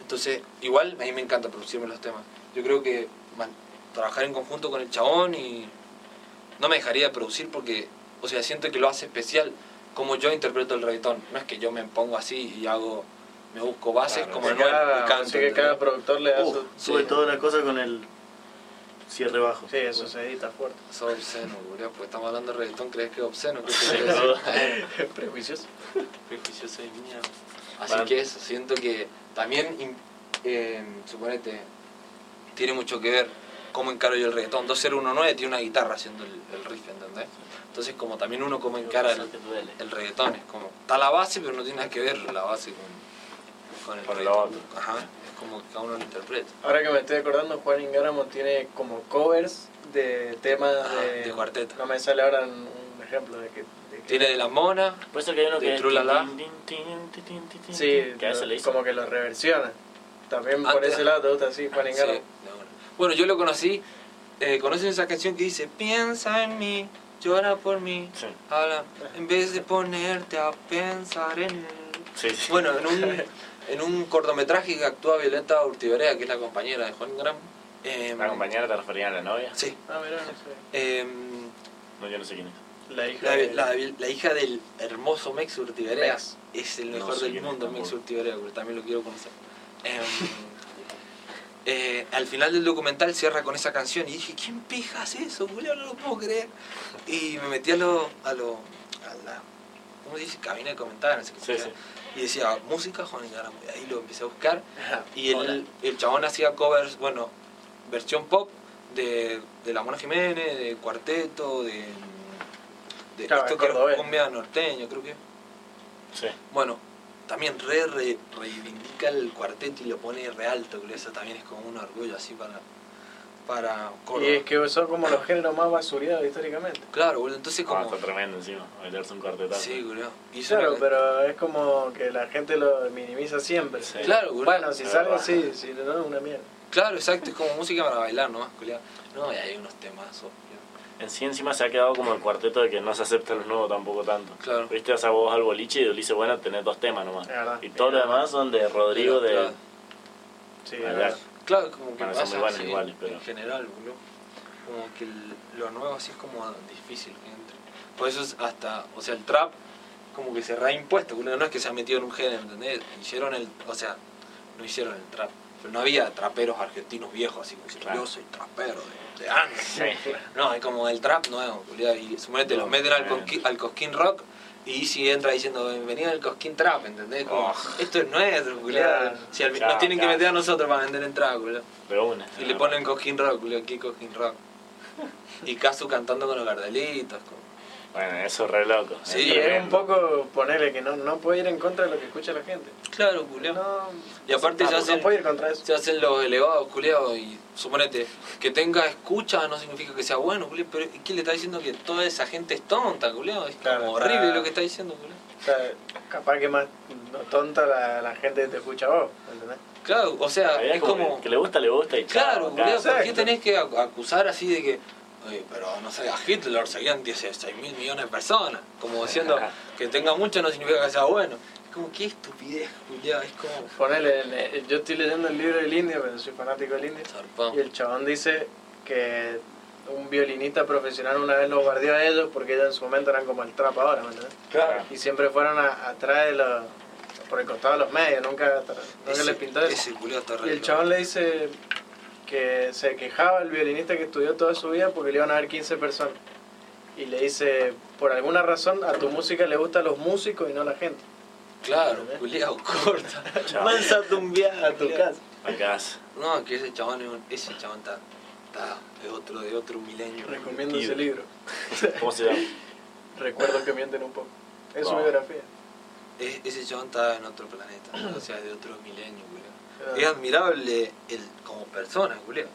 Entonces, igual a mí me encanta producirme los temas. Yo creo que man, trabajar en conjunto con el chabón y no me dejaría de producir porque, o sea, siento que lo hace especial como yo interpreto el reggaetón. No es que yo me pongo así y hago, me busco bases Claro, como Anuel cada, y canto. así que cada productor le da Uf, su... sube Sí. toda la cosa con el cierre bajo. Sí, eso se edita fuerte. Sos obsceno, boludo, porque estamos hablando de reggaetón, ¿crees que es obsceno? ¿Qué Sí, todo. Prejuicioso. Prejuicioso de mierda. Así Bueno. que eso, siento que también, eh, suponete, tiene mucho que ver cómo encaro yo el reggaetón. 2019 tiene una guitarra haciendo el, el riff, ¿entendés? Entonces, como también uno cómo encara el, Eso el reggaetón, es como, está la base, pero no tiene nada que ver la base con, con el Con lo reggaetón. otro. Ajá, es como que cada uno lo interpreta. Ahora que me estoy acordando, Juan Ingaramo tiene como covers de temas de... de cuarteto. No me sale ahora un, ejemplo de que... de que- Tiene de la mona, Puede ser que hay uno De que Trulala. Sí, que lo- como que lo reversiona. También por Antes- ese lado te gusta así, Juan Sí, Ingaramo. de una. Bueno, yo lo conocí. Eh, ¿Conocen esa canción que dice Piensa en mí, llora por mí? Sí. Habla, en vez de ponerte a pensar en él. Sí, sí. Bueno, en un, en un cortometraje que actúa Violeta Urtiberea, que es la compañera de Juan Ingram. em, ¿La compañera te refería a la novia? Sí. Ah, mira, no em, No, yo no sé quién es. sé. La hija la, de- la- la hija del hermoso Mex Urtiberea Mex. es el No mejor sé del mundo, Mex. Urtiberea, porque también lo quiero conocer. Em, eh, al final del documental cierra con esa canción y dije, ¿quién pija hace eso, Julio? No lo puedo creer. Y me metí a lo... A lo a la, ¿Cómo se dice? Cabina de comentarios. no sé qué Sí, sí. Y decía, música Juan Ingaramo. Y ahí lo empecé a buscar. Ajá. Y el, el chabón hacía covers, bueno, versión pop de, de La Mona Jiménez, de Cuarteto, de, de Claro, esto que era cumbia norteño, creo que. Sí. Bueno, también re, re- reivindica el cuarteto y lo pone re alto, que eso también es como un orgullo así para, para Córdoba. Y es que son como los géneros más basureados históricamente. Claro, boludo, entonces Ah, como... está tremendo encima. Meterse un cuartetazo. sí, boludo. Y Claro, pero es como que la gente lo minimiza siempre. Sí. Claro, boludo. Bueno, si verdad. sí, si no, es una mierda. Claro, exacto, es como música para bailar nomás, culiao. No, y hay unos temazos. En sí encima se ha quedado como el cuarteto de que no se acepta los nuevos tampoco tanto. Claro. Viste, o sea, vos al boliche y dice, bueno, tenés dos temas nomás. Verdad. Y todos los demás son de Rodrigo de... Sí. Claro, como que Bueno, pasa muy buenos así iguales, pero- en general, boludo. Como que el- lo nuevo así es como difícil que entre. Por eso es hasta, o sea, el trap como que se reimpuesto, boludo. No es que se ha metido en un género, ¿entendés? Hicieron el, o sea, no hicieron el trap. Pero no había traperos argentinos viejos así como Claro. yo soy trapero de, de antes. Sí. No, es como el trap nuevo, boludo. Y suponete, los meten al. Cosquín, al Cosquín Rock y si entra diciendo bienvenido al Cosquín Trap, ¿entendés? Como, Oh. esto es nuestro. Claro. Si al- nos tienen que meter a nosotros para vender entrada, boludo. De una. Y le ponen Cosquín Rock, boludo, aquí Cosquín Rock. Y Casu cantando con los gardelitos. Como... Bueno, eso es re loco. Sí, Y es un poco ponerle que no, no puede ir en contra de lo que escucha la gente. Claro, boludo. No, Y aparte se no, hacen, no puede ir contra eso. se hacen los elevados, culiados, y suponete, que tenga escucha no significa que sea bueno, culiao, pero ¿y ¿quién le está diciendo que toda esa gente es tonta, culiao? Es Claro, como está- horrible lo que está diciendo, culiao. O sea, capaz que más tonta la, la gente que te escucha a vos, ¿entendés? Claro, o sea, es como... Que le gusta, le gusta y Claro, acá. boludo, ¿por qué tenés que ac- acusar así de que, oye, pero no sé, a Hitler seguían 16 mil millones de personas? Como diciendo que tenga mucho no significa que sea bueno. Es como, qué estupidez, Julián, es como... Ponele, eh, yo estoy leyendo el libro del indio, pero soy fanático del indio. Y el chabón dice que un violinista profesional una vez los guardió a ellos porque ellos en su momento eran como el trap ahora, ¿me entendés? Claro. Y siempre fueron atrás de los, por el costado de los medios, nunca, nunca Ese- les pintó eso. Ese Y el chabón le dice que se quejaba el violinista que estudió toda su vida porque le iban a ver 15 personas. Y le dice, por alguna razón a tu música le gustan los músicos y no la gente. Claro, culiao, corta. Un viaje a tu casa. Acá. No, que ese chabón, es un- ese chabón está, está de otro, de otro milenio. Recomiendo Y- ese libro. ¿Cómo se llama? Recuerdo que mienten un poco. Es su biografía. Es- ese chabón está en otro planeta, o sea, de otro milenio, Es admirable el, como persona, culiao.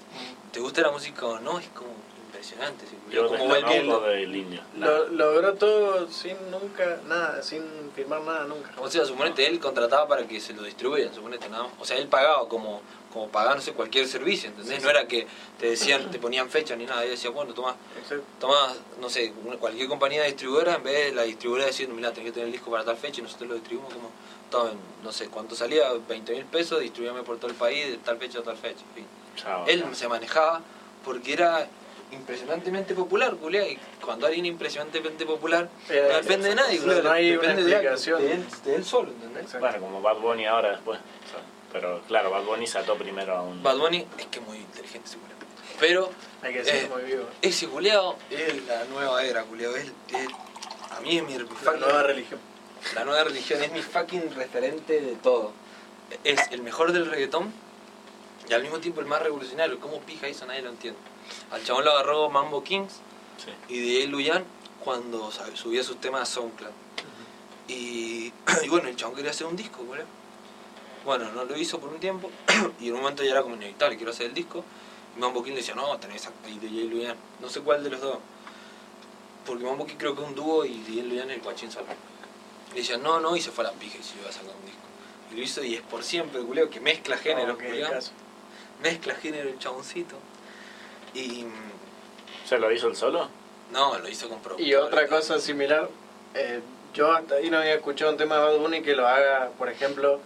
¿Te gusta la música o no? Es como impresionante. culiao, de cómo va el que Clown o mundo. del indio. Lo, logró todo sin nunca, nada, sin firmar nada nunca. O sea, suponete, él contrataba para que se lo distribuyan, suponete, nada más. O sea, él pagaba como, como sé, cualquier servicio, ¿entendés? No era que te decían, te ponían fecha ni nada, él decía, bueno, toma, Exacto. toma, no sé, cualquier compañía distribuidora, en vez de la distribuidora diciendo, mira, tenés que tener el disco para tal fecha y nosotros lo distribuimos como, tomen, no sé, cuánto salía, 20 mil pesos, distribúyame por todo el país de tal fecha a tal fecha, en fin. Chao. Él se manejaba porque era impresionantemente popular, culiá, y cuando alguien es impresionantemente popular, Eh, no depende de nadie, culiá, no hay una depende de, explicación. de él, de él solo, ¿entendés? Exacto. Bueno, como Bad Bunny ahora después. o sea, pero claro, Bad Bunny saltó primero a un. Bad Bunny es que es muy inteligente ese culiao. Pero Hay que Eh, muy vivo. ese culiao es la nueva era, culiao. Es, es- a mí es mi La nueva religión. La nueva religión, es mi fucking referente de todo. Es el mejor del reggaetón y al mismo tiempo el más revolucionario. ¿Cómo pija hizo? Nadie lo entiende. Al chabón lo agarró Mambo Kings Sí. y de él Luyan cuando sabe, subía sus temas a SoundCloud. Y, y bueno, el chabón quería hacer un disco, boludo. Bueno, no lo hizo por un tiempo y en un momento ya era como inevitable, quiero hacer el disco. Y Mambo King le decía, no, tenés a DJ Luyan. No sé cuál de los dos. Porque Mambo King creo que es un dúo y DJ Luyan es el guachín solo. Le decían, no, no, y se fue a la pija y se iba a sacar un disco. Y lo hizo y es por siempre, culeo, que mezcla géneros, Oh, caso. Mezcla género el chaboncito. Y ¿Se lo hizo el solo? no, lo hizo con productor. Y otra cosa similar, eh, yo hasta ahí no había escuchado un tema de Bad Bunny que lo haga, por ejemplo,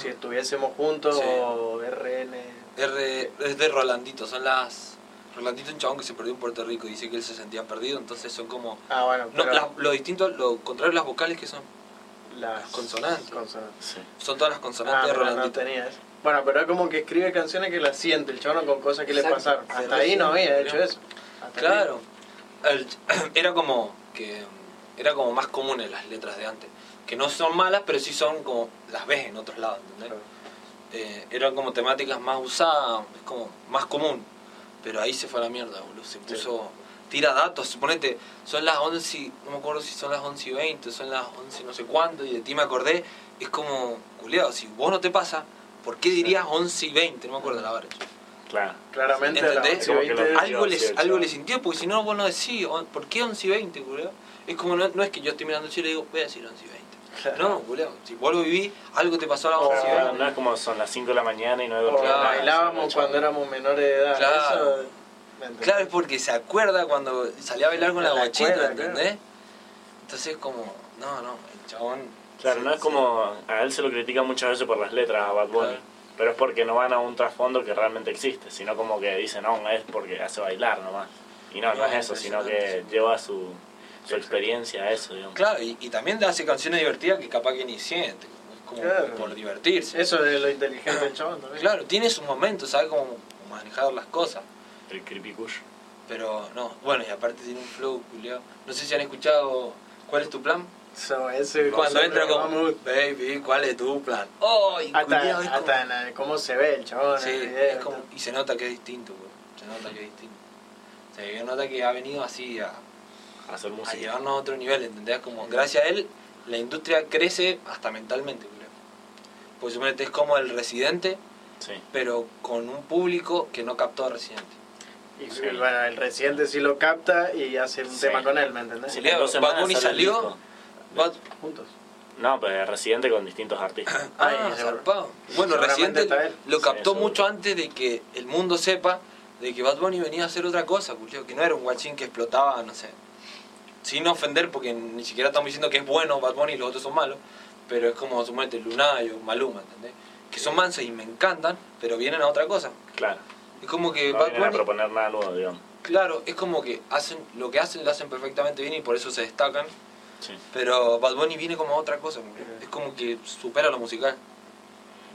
si estuviésemos juntos Sí. o RN. R, es de Rolandito, son las... Rolandito es un chabón que se perdió en Puerto Rico y dice que él se sentía perdido, entonces son como... Ah, bueno, No, pero las- lo distinto, lo contrario las vocales que son. Las consonantes. consonantes. Sí. Son todas las Ah, consonantes de mira, no Rolandito. tenía eso. Bueno, pero es como que escribe canciones que las siente el chabón con cosas que le pasaron. Hasta ahí no había hecho eso. Hasta Claro. El- era como que era como más común en las letras de antes. Que no son malas, pero sí son como las ves en otros lados, ¿entendés? Eh, eran como temáticas más usadas, es como más común. Pero ahí se fue a la mierda, boludo. Se puso. Tira datos, suponete, son las 11, y- no me acuerdo si son las 11 y 20, son las 11 no sé cuánto, y de ti me acordé. Es como, culiado, si vos no te pasa, ¿por qué dirías 11 y 20? No me acuerdo la hora. Claro. Claramente ¿Entendés? 11 y Como que 20 lo- Algo les, algo le sintió, porque si no, vos no decís, "Oh, ¿por qué 11 y 20, culiao? Es como, no, no es que yo estoy mirando el cielo y digo, voy a decir 11 y 20. No, culiao, si vos lo viví, algo te pasó a las Oh, 11 y Claro, 20. no es como son las 5 de la mañana y no he O dormido Claro, bailábamos cuando éramos menores de edad. Claro. Eso. Claro, es porque se acuerda cuando salía a bailar con la la guachita, ¿entendés? Entonces, como, no, no, el chabón. Claro, no es como. A él se lo critica muchas veces por las letras a Bad Bunny. Claro. Pero es porque no van a un trasfondo que realmente existe, sino como que dicen, no, es porque hace bailar nomás. Y no, no, No, es eso, sino que lleva su, su experiencia a eso, digamos. Claro, y, y también hace canciones divertidas que capaz que ni siente, es como Claro. por divertirse. Eso es lo inteligente del chabón también. Claro, tiene sus momentos, sabe cómo manejar las cosas. El creepy kush. Pero no, bueno, y aparte tiene un flow, culiao. No sé si han escuchado ¿Cuál es tu plan? So, ese Cuando entra gusta. baby, ¿cuál es tu plan? ¡Ay, hasta, culiao! Es como- hasta en la- cómo se ve el chabón Sí, en el video. es como, y se nota que es distinto, güey. Se nota que es distinto. Se nota que ha venido así a, A hacer a música. llevarnos a otro nivel, ¿entendés? Como gracias a él, la industria crece hasta mentalmente, güey. Pues suponete, es como el residente, Sí. pero con un público que no captó a residente. Y, Sí. y bueno, el residente sí lo capta y hace un Sí. tema con él, ¿me entendés? Sí, Bad Bunny salió. Bad- Juntos. No, pues Residente con distintos artistas. Ay, Ah, zarpado. Bueno, Residente lo captó mucho antes de que el mundo sepa de que Bad Bunny venía a hacer otra cosa, culiao, que no era un guachín que explotaba, no sé. Sin ofender, porque ni siquiera estamos diciendo que es bueno Bad Bunny y los otros son malos, pero es como suponete Lunayo, Maluma, ¿entendés? Que son mansos y me encantan, pero vienen a otra cosa. Claro. Es como que No Bad vienen a proponer nada nuevo, digamos. claro, es como que hacen lo que hacen lo hacen perfectamente bien y por eso se destacan, Sí. pero Bad Bunny viene como a otra cosa, es como que supera lo musical.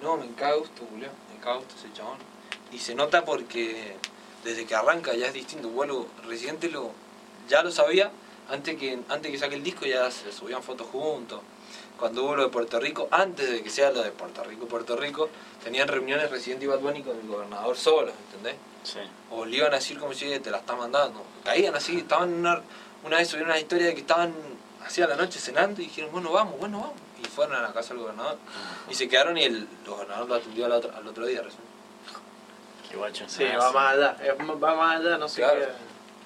No, me caga gusto, Julio. Me caga gusto ese chabón. Y se nota porque desde que arranca ya es distinto. Vuelvo, Residente lo, ya lo sabía. Antes que, antes que saque el disco ya se subían fotos juntos. Cuando hubo lo de Puerto Rico, antes de que sea lo de Puerto Rico, Puerto Rico, tenían reuniones Residente y Bad Bunny con el gobernador solos, ¿entendés? Sí. O le iban a decir como si te la está mandando. Caían así, estaban en una, una vez subieron una historia de que estaban así a la noche cenando y dijeron, bueno, vamos, bueno, vamos. Y fueron a la casa del gobernador. Y se quedaron y el, el gobernador lo atendió al otro, al otro día recién. Qué guacho. Sí, Ah, va más allá. Va más allá, no sé Claro. qué.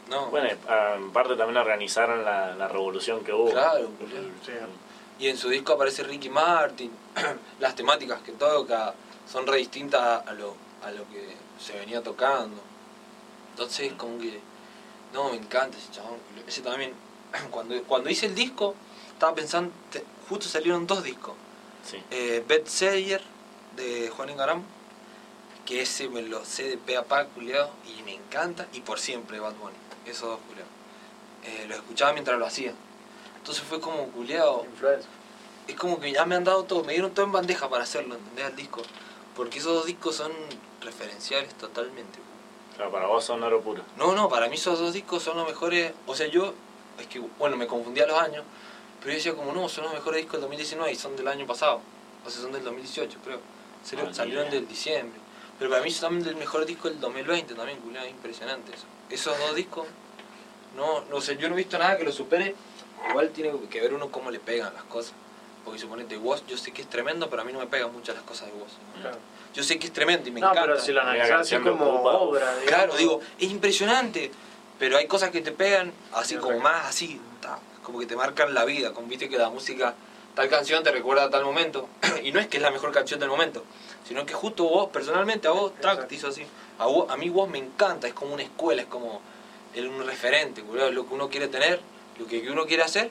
No, Bueno, ah, en parte también organizaron la, la revolución que hubo. claro. Sí. Y en su disco aparece Ricky Martin. Las temáticas que toca son re distintas a lo, a lo que se venía tocando. Entonces, como que. No, me encanta ese chabón. Ese también. Cuando, cuando hice el disco, estaba pensando. te- justo salieron dos discos. Sí. Eh, Beth Sayer de Juan Engaram. Que ese me lo sé de pe a pa, culiao, y me encanta. Y por siempre Bad Bunny. Esos dos, culiao. Eh, los escuchaba mientras lo hacía. Entonces fue como, culiao, Influencer. es como que ya me han dado todo, me dieron todo en bandeja para hacerlo, ¿entendés? Al disco. Porque esos dos discos son referenciales totalmente. Claro, para vos son oro puro. No, no, para mí esos dos discos son los mejores. O sea, yo, es que, bueno, me confundía los años, pero yo decía como, no, son los mejores discos del 2019 y son del año pasado. O sea, son del 2018, creo. Salieron, Ah, salieron del diciembre. Pero para mí son del mejor disco del 2020 también, culiao, es impresionante eso. Esos dos discos, no, no sé, yo no he visto nada que lo supere. Igual tiene que ver uno cómo le pegan las cosas. Porque suponete, Woz, yo sé que es tremendo, pero a mí no me pegan muchas las cosas de Woz. Claro. Yo sé que es tremendo y me No, encanta. pero si lo Una analizas así como Ocupa. obra, digamos. Claro, digo, es impresionante, pero hay cosas que te pegan así Sí, como más así, ta, como que te marcan la vida, como viste que la música, tal canción te recuerda a tal momento, y no es que es la mejor canción del momento, sino que justo vos, personalmente a vos, track, te hizo así. A, vos, a mí vos me encanta, es como una escuela, es como el, un referente, lo que uno quiere tener, lo que, uno quiere hacer,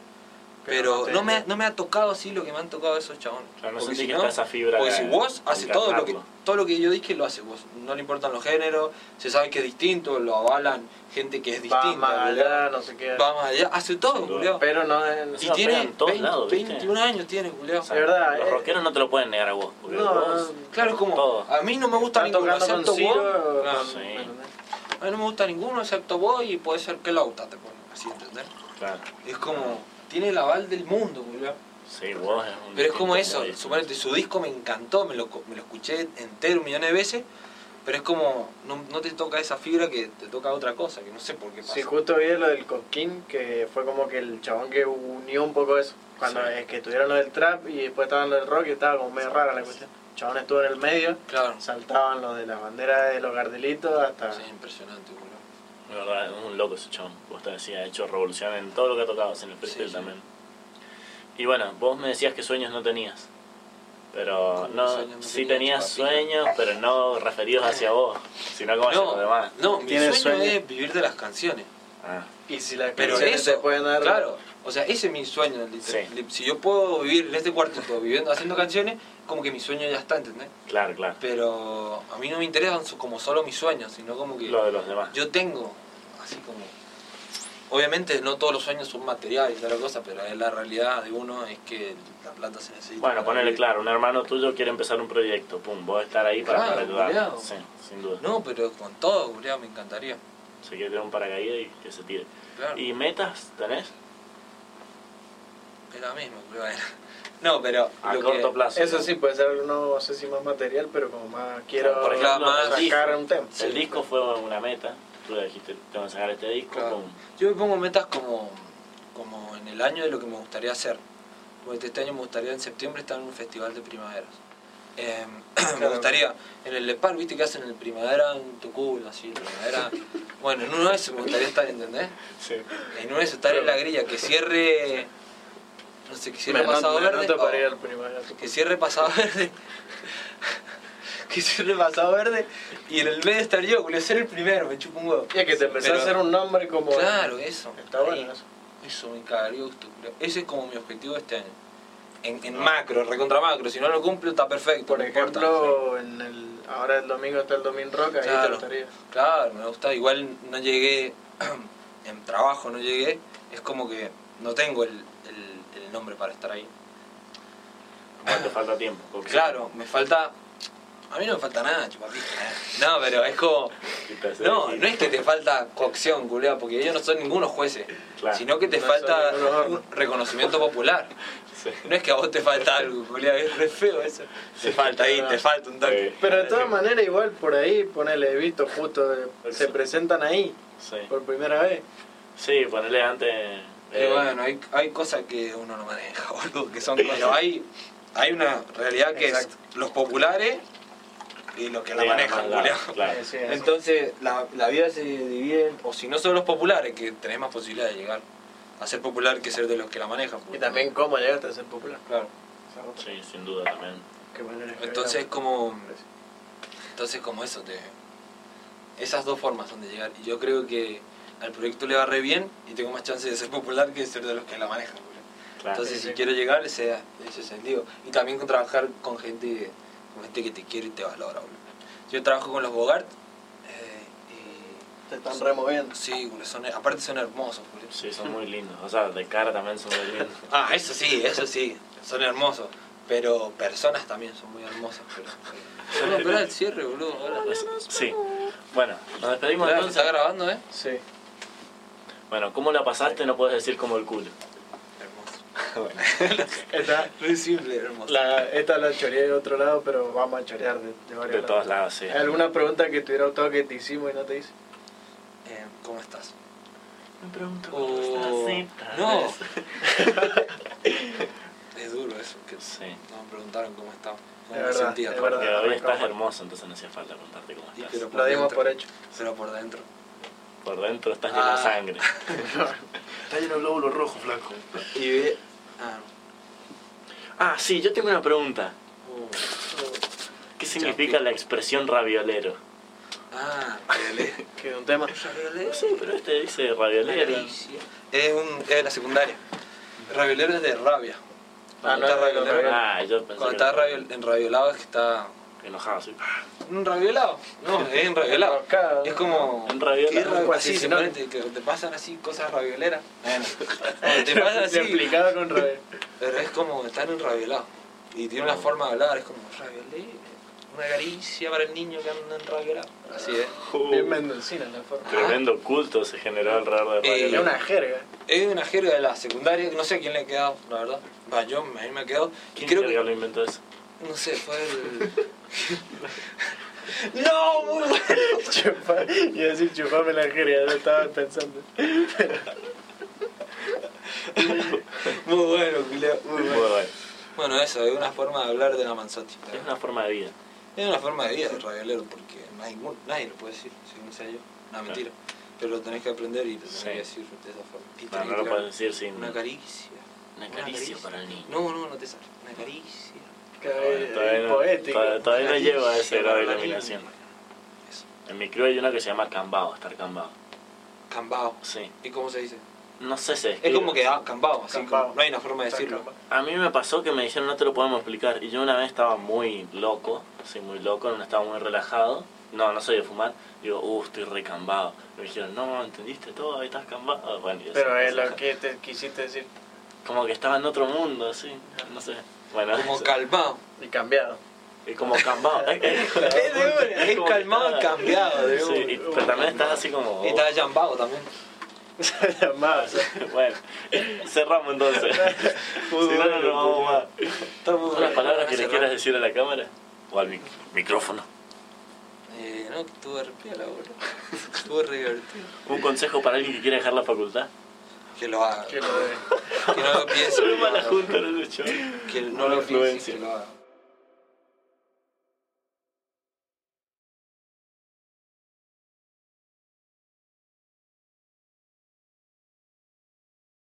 Pero pero no no me, no me ha tocado así lo que me han tocado esos chabones. Claro, no Porque si no- esa fibra Porque si vos hace todo lo que todo lo que yo dije lo hace vos. No le importan los géneros, se sabe que es distinto, lo avalan gente que es Va distinta. más allá, no sé qué. Va más allá, hace todo, culiao. Pero no en... Y tiene pega en todos 20, lados, ¿viste? 21 años, tiene, culiao. O sea, De verdad, Los eh. rockeros no te lo pueden negar a vos. No, vos, Claro, es como, Todo. a mí no me gusta ninguno, excepto vos. Claro, Sí. A mí no me gusta ninguno excepto vos y puede ser que Lauta te pone, así, ¿entendés? Claro. Es como, tiene el aval del mundo, culiao. Sí, vos es un Pero es como eso, suponete, su disco me encantó, me lo, me lo escuché entero un millón de veces, pero es como, no, no te toca esa fibra que te toca otra cosa, que no sé por qué pasa. Sí, justo vi lo del Cosquín, que fue como que el chabón que unió un poco eso. Cuando Sí. es que tuvieron lo del trap y después estaban lo del rock y estaba como medio rara la cuestión. El chabón estuvo en el medio, Claro, saltaban los de las banderas de los cartelitos hasta... sí, impresionante, boludo. Verdad, es un loco ese chabón. Vos te decías, ha hecho revolución en todo lo que ha tocado, en el freestyle Sí, sí. también. Y bueno, vos me decías que sueños no tenías. Pero ¿Cómo no, sueños no sí tenías, sueños, pero no referidos hacia vos, sino como hacia los No, demás. no, mi sueño, sueño. es vivir de las canciones. Ah, Y si las Pero canciones eso, te pueden dar... claro, o sea, ese es mi sueño. literal. Sí. Si yo puedo vivir en este cuartito viviendo, haciendo canciones, como que mi sueño ya está, ¿entendés? claro, claro. Pero a mí no me interesan como solo mis sueños, sino como que Lo de los demás. yo tengo, así como... Obviamente no todos los sueños son materiales y toda la cosa, pero la realidad de uno es que la plata se necesita. Bueno, vivir. claro, un hermano tuyo quiere empezar un proyecto, pum, vos estar ahí para, Claro, para ayudar. Sí, sin duda. No, pero con todo, culiao, me encantaría. Se quiere tener un paracaídas y que se tire. Claro. ¿Y metas tenés? Es la misma, culiao. No, pero A lo corto que- plazo. Eso ¿no? sí puede ser algo, no sé si más material, pero como más quiero Por ejemplo, más sacar disco. un tema. El disco fue una meta. Tú le dijiste, tengo que sacar este disco. Claro. Yo me pongo metas como, como en el año de lo que me gustaría hacer. Porque este año me gustaría en septiembre estar en un festival de primaveras. Eh, me gustaría, en el Lepar, viste que hacen el primavera en Tucumán, así, primavera. Bueno, en uno de esos me gustaría estar, ¿entendés? Sí. En uno de esos estar en la grilla, que cierre. No sé, que cierre pasado verde. que cierre pasado verde. que cierre pasado verde. Y en el medio estar yo, culiao, ser el primero, me chupo un huevo. Ya que te Pero- a hacer un nombre como... Claro, eso. Está bueno eso. Eso me cagaría gusto. Ese es como mi objetivo este año. En, en macro, recontra macro. Si no lo cumplo, está perfecto. Por importa. ejemplo, en el, ahora el domingo está el Domin Rock, ahí te Claro. gustaría. Claro, me gusta. Igual no llegué, en trabajo no llegué. Es como que no tengo el, el- el nombre para estar ahí. Igual te falta tiempo. porque- Claro, me falta. A mí no me falta nada, chupapija. No, pero es como. No, no es que te falta cocción, culiao, porque ellos no son ningunos jueces. Claro. Sino que te No falta un reconocimiento popular. Sí. No es que a vos te falta algo, culiao, es re feo eso. Te falta ahí, te falta un toque. Sí. Pero de todas maneras, igual por ahí, ponele, visto justo, eh, se presentan ahí Sí. por primera vez. Sí, ponele antes. Pero eh, bueno, hay, hay cosas que uno no maneja, boludo, que son. Pero hay, hay una realidad que Exacto. es los populares y los que la Sí, manejan, la-. Claro. Entonces, la, la vida se divide, o si no son los populares, que tenés más posibilidad de llegar a ser popular que ser de los que la manejan. Y también cómo llegaste a ser popular. Claro. Sí, sin duda también. Qué manera de Entonces, como. Entonces, como eso, te, esas dos formas son de llegar. Y yo creo que al proyecto le va re bien y tengo más chance de ser popular que de ser de los que la manejan. Claro. Entonces, sí, si sí. quiero llegar, ese ese sentido. Y también con trabajar con gente, con gente que te quiere y te valora. boludo. Yo trabajo con los Bogart. eh, Te están removiendo. y sí, son, aparte son hermosos. Sí, son muy lindos. O sea, de cara también son muy lindos. Ah, eso sí, eso sí, son hermosos. Pero personas también son muy hermosas. Pero, Bueno, espera el cierre, boludo. ahora. Sí. Bueno, nos despedimos entonces. está grabando, ¿eh? Sí. Bueno, ¿cómo la pasaste? No puedes decir como el culo. Hermoso. Esta, Muy simple, hermoso. la, esta la choreé de otro lado, pero vamos a chorear de, de varios De todos lados, sí. ¿Hay alguna pregunta que tuviera todo que te hicimos y no te hice? Eh, ¿Cómo estás? Me pregunto Oh, no. es duro eso. Que Sí. no me preguntaron cómo estaba. Cómo Es me verdad, sentía. es verdad. Hoy estás hermoso, entonces no hacía falta preguntarte cómo estás. pero Lo dimos por hecho. Pero por dentro. Por dentro estás lleno Ah. de sangre. Está lleno de glóbulos rojos, flaco. Y ve. Ah, Ah, sí, yo tengo una pregunta. ¿Qué significa la expresión raviolero? ah, raviolé. Que un tema. Sí, pero este dice raviolero. Es, un, es de la secundaria. Raviolero es de rabia. Ah, no está es de los raviolero. Ah, yo pensé Cuando que está raviol- enraviolado es que está. Enojado, sí. ¿Un raviolado? No, es enraviolado. Es como. Enraviolado. ¿Qué ra- Algo así, así, se ¿no? te, que te pasan así cosas ravioleras. Bueno, te pasan así. Explicado con Ravel. Pero es como estar enraviolado. Y tiene una forma de hablar, es como raviolé. Una caricia para el niño que anda enraviolado. Así es. Bien mendocina la forma. Tremendo culto se generó alrededor de Eh, Es una jerga. Es una jerga de la secundaria, no sé a quién le ha quedado, la verdad. Va, yo, a mí me ha quedado. Y ¿Quién creo verga que. lo inventó eso? No sé, fue el. ¡No! Muy bueno. Chupa, iba a decir chupame la jerga, lo estaba pensando. Muy bueno, Julio. Muy Muy bueno. bueno. Bueno, eso, es una forma de hablar de la Manzotti. Es una forma de vida. Es una forma de vida de raviolero, porque no hay ningún- nadie lo puede decir, según sea yo. No, mentira. Pero lo tenés que aprender y lo tenés Sí. que decir de esa forma. Y No, no lo puedes decir sin Una caricia. una caricia para el niño. No, no, no te sale. Una caricia. Todavía es no, poético. todavía- todavía no Caricia lleva a ese grado de iluminación. En mi crew hay una que se llama cambao, estar cambao. Cambao. Sí. ¿Y cómo se dice? No sé si Es como que ah, cambao, así Cambao. como- no hay una forma de decirlo. A mí me pasó que me dijeron no te lo podemos explicar. Y yo una vez estaba muy loco, así muy loco, no estaba muy relajado. No, no soy de fumar. Digo, uh, estoy recambado. Me dijeron, no, ¿entendiste todo? Ahí estás cambado. Bueno, Pero es lo que te quisiste decir. Como que estaba en otro mundo, así. No sé. Bueno, Como eso. calmado. Y cambiado. Y como cambado. Es, de una, es calmado y cambiado. De Sí, y- pero también estás así como... Y está llambado también. Más. Bueno, cerramos entonces. si no, no nos vamos más. Muy ¿Unas bueno. palabras que le quieras decir a la cámara? O al mic- micrófono. Eh, no, estuve re piola, boludo. Estuve re divertido. Un consejo para alguien que quiera dejar la facultad. Que lo haga. Que lo de. Que no lo piense. Solo mala junta, no lo he hecho. Que no lo piense. Influencia. Que lo haga.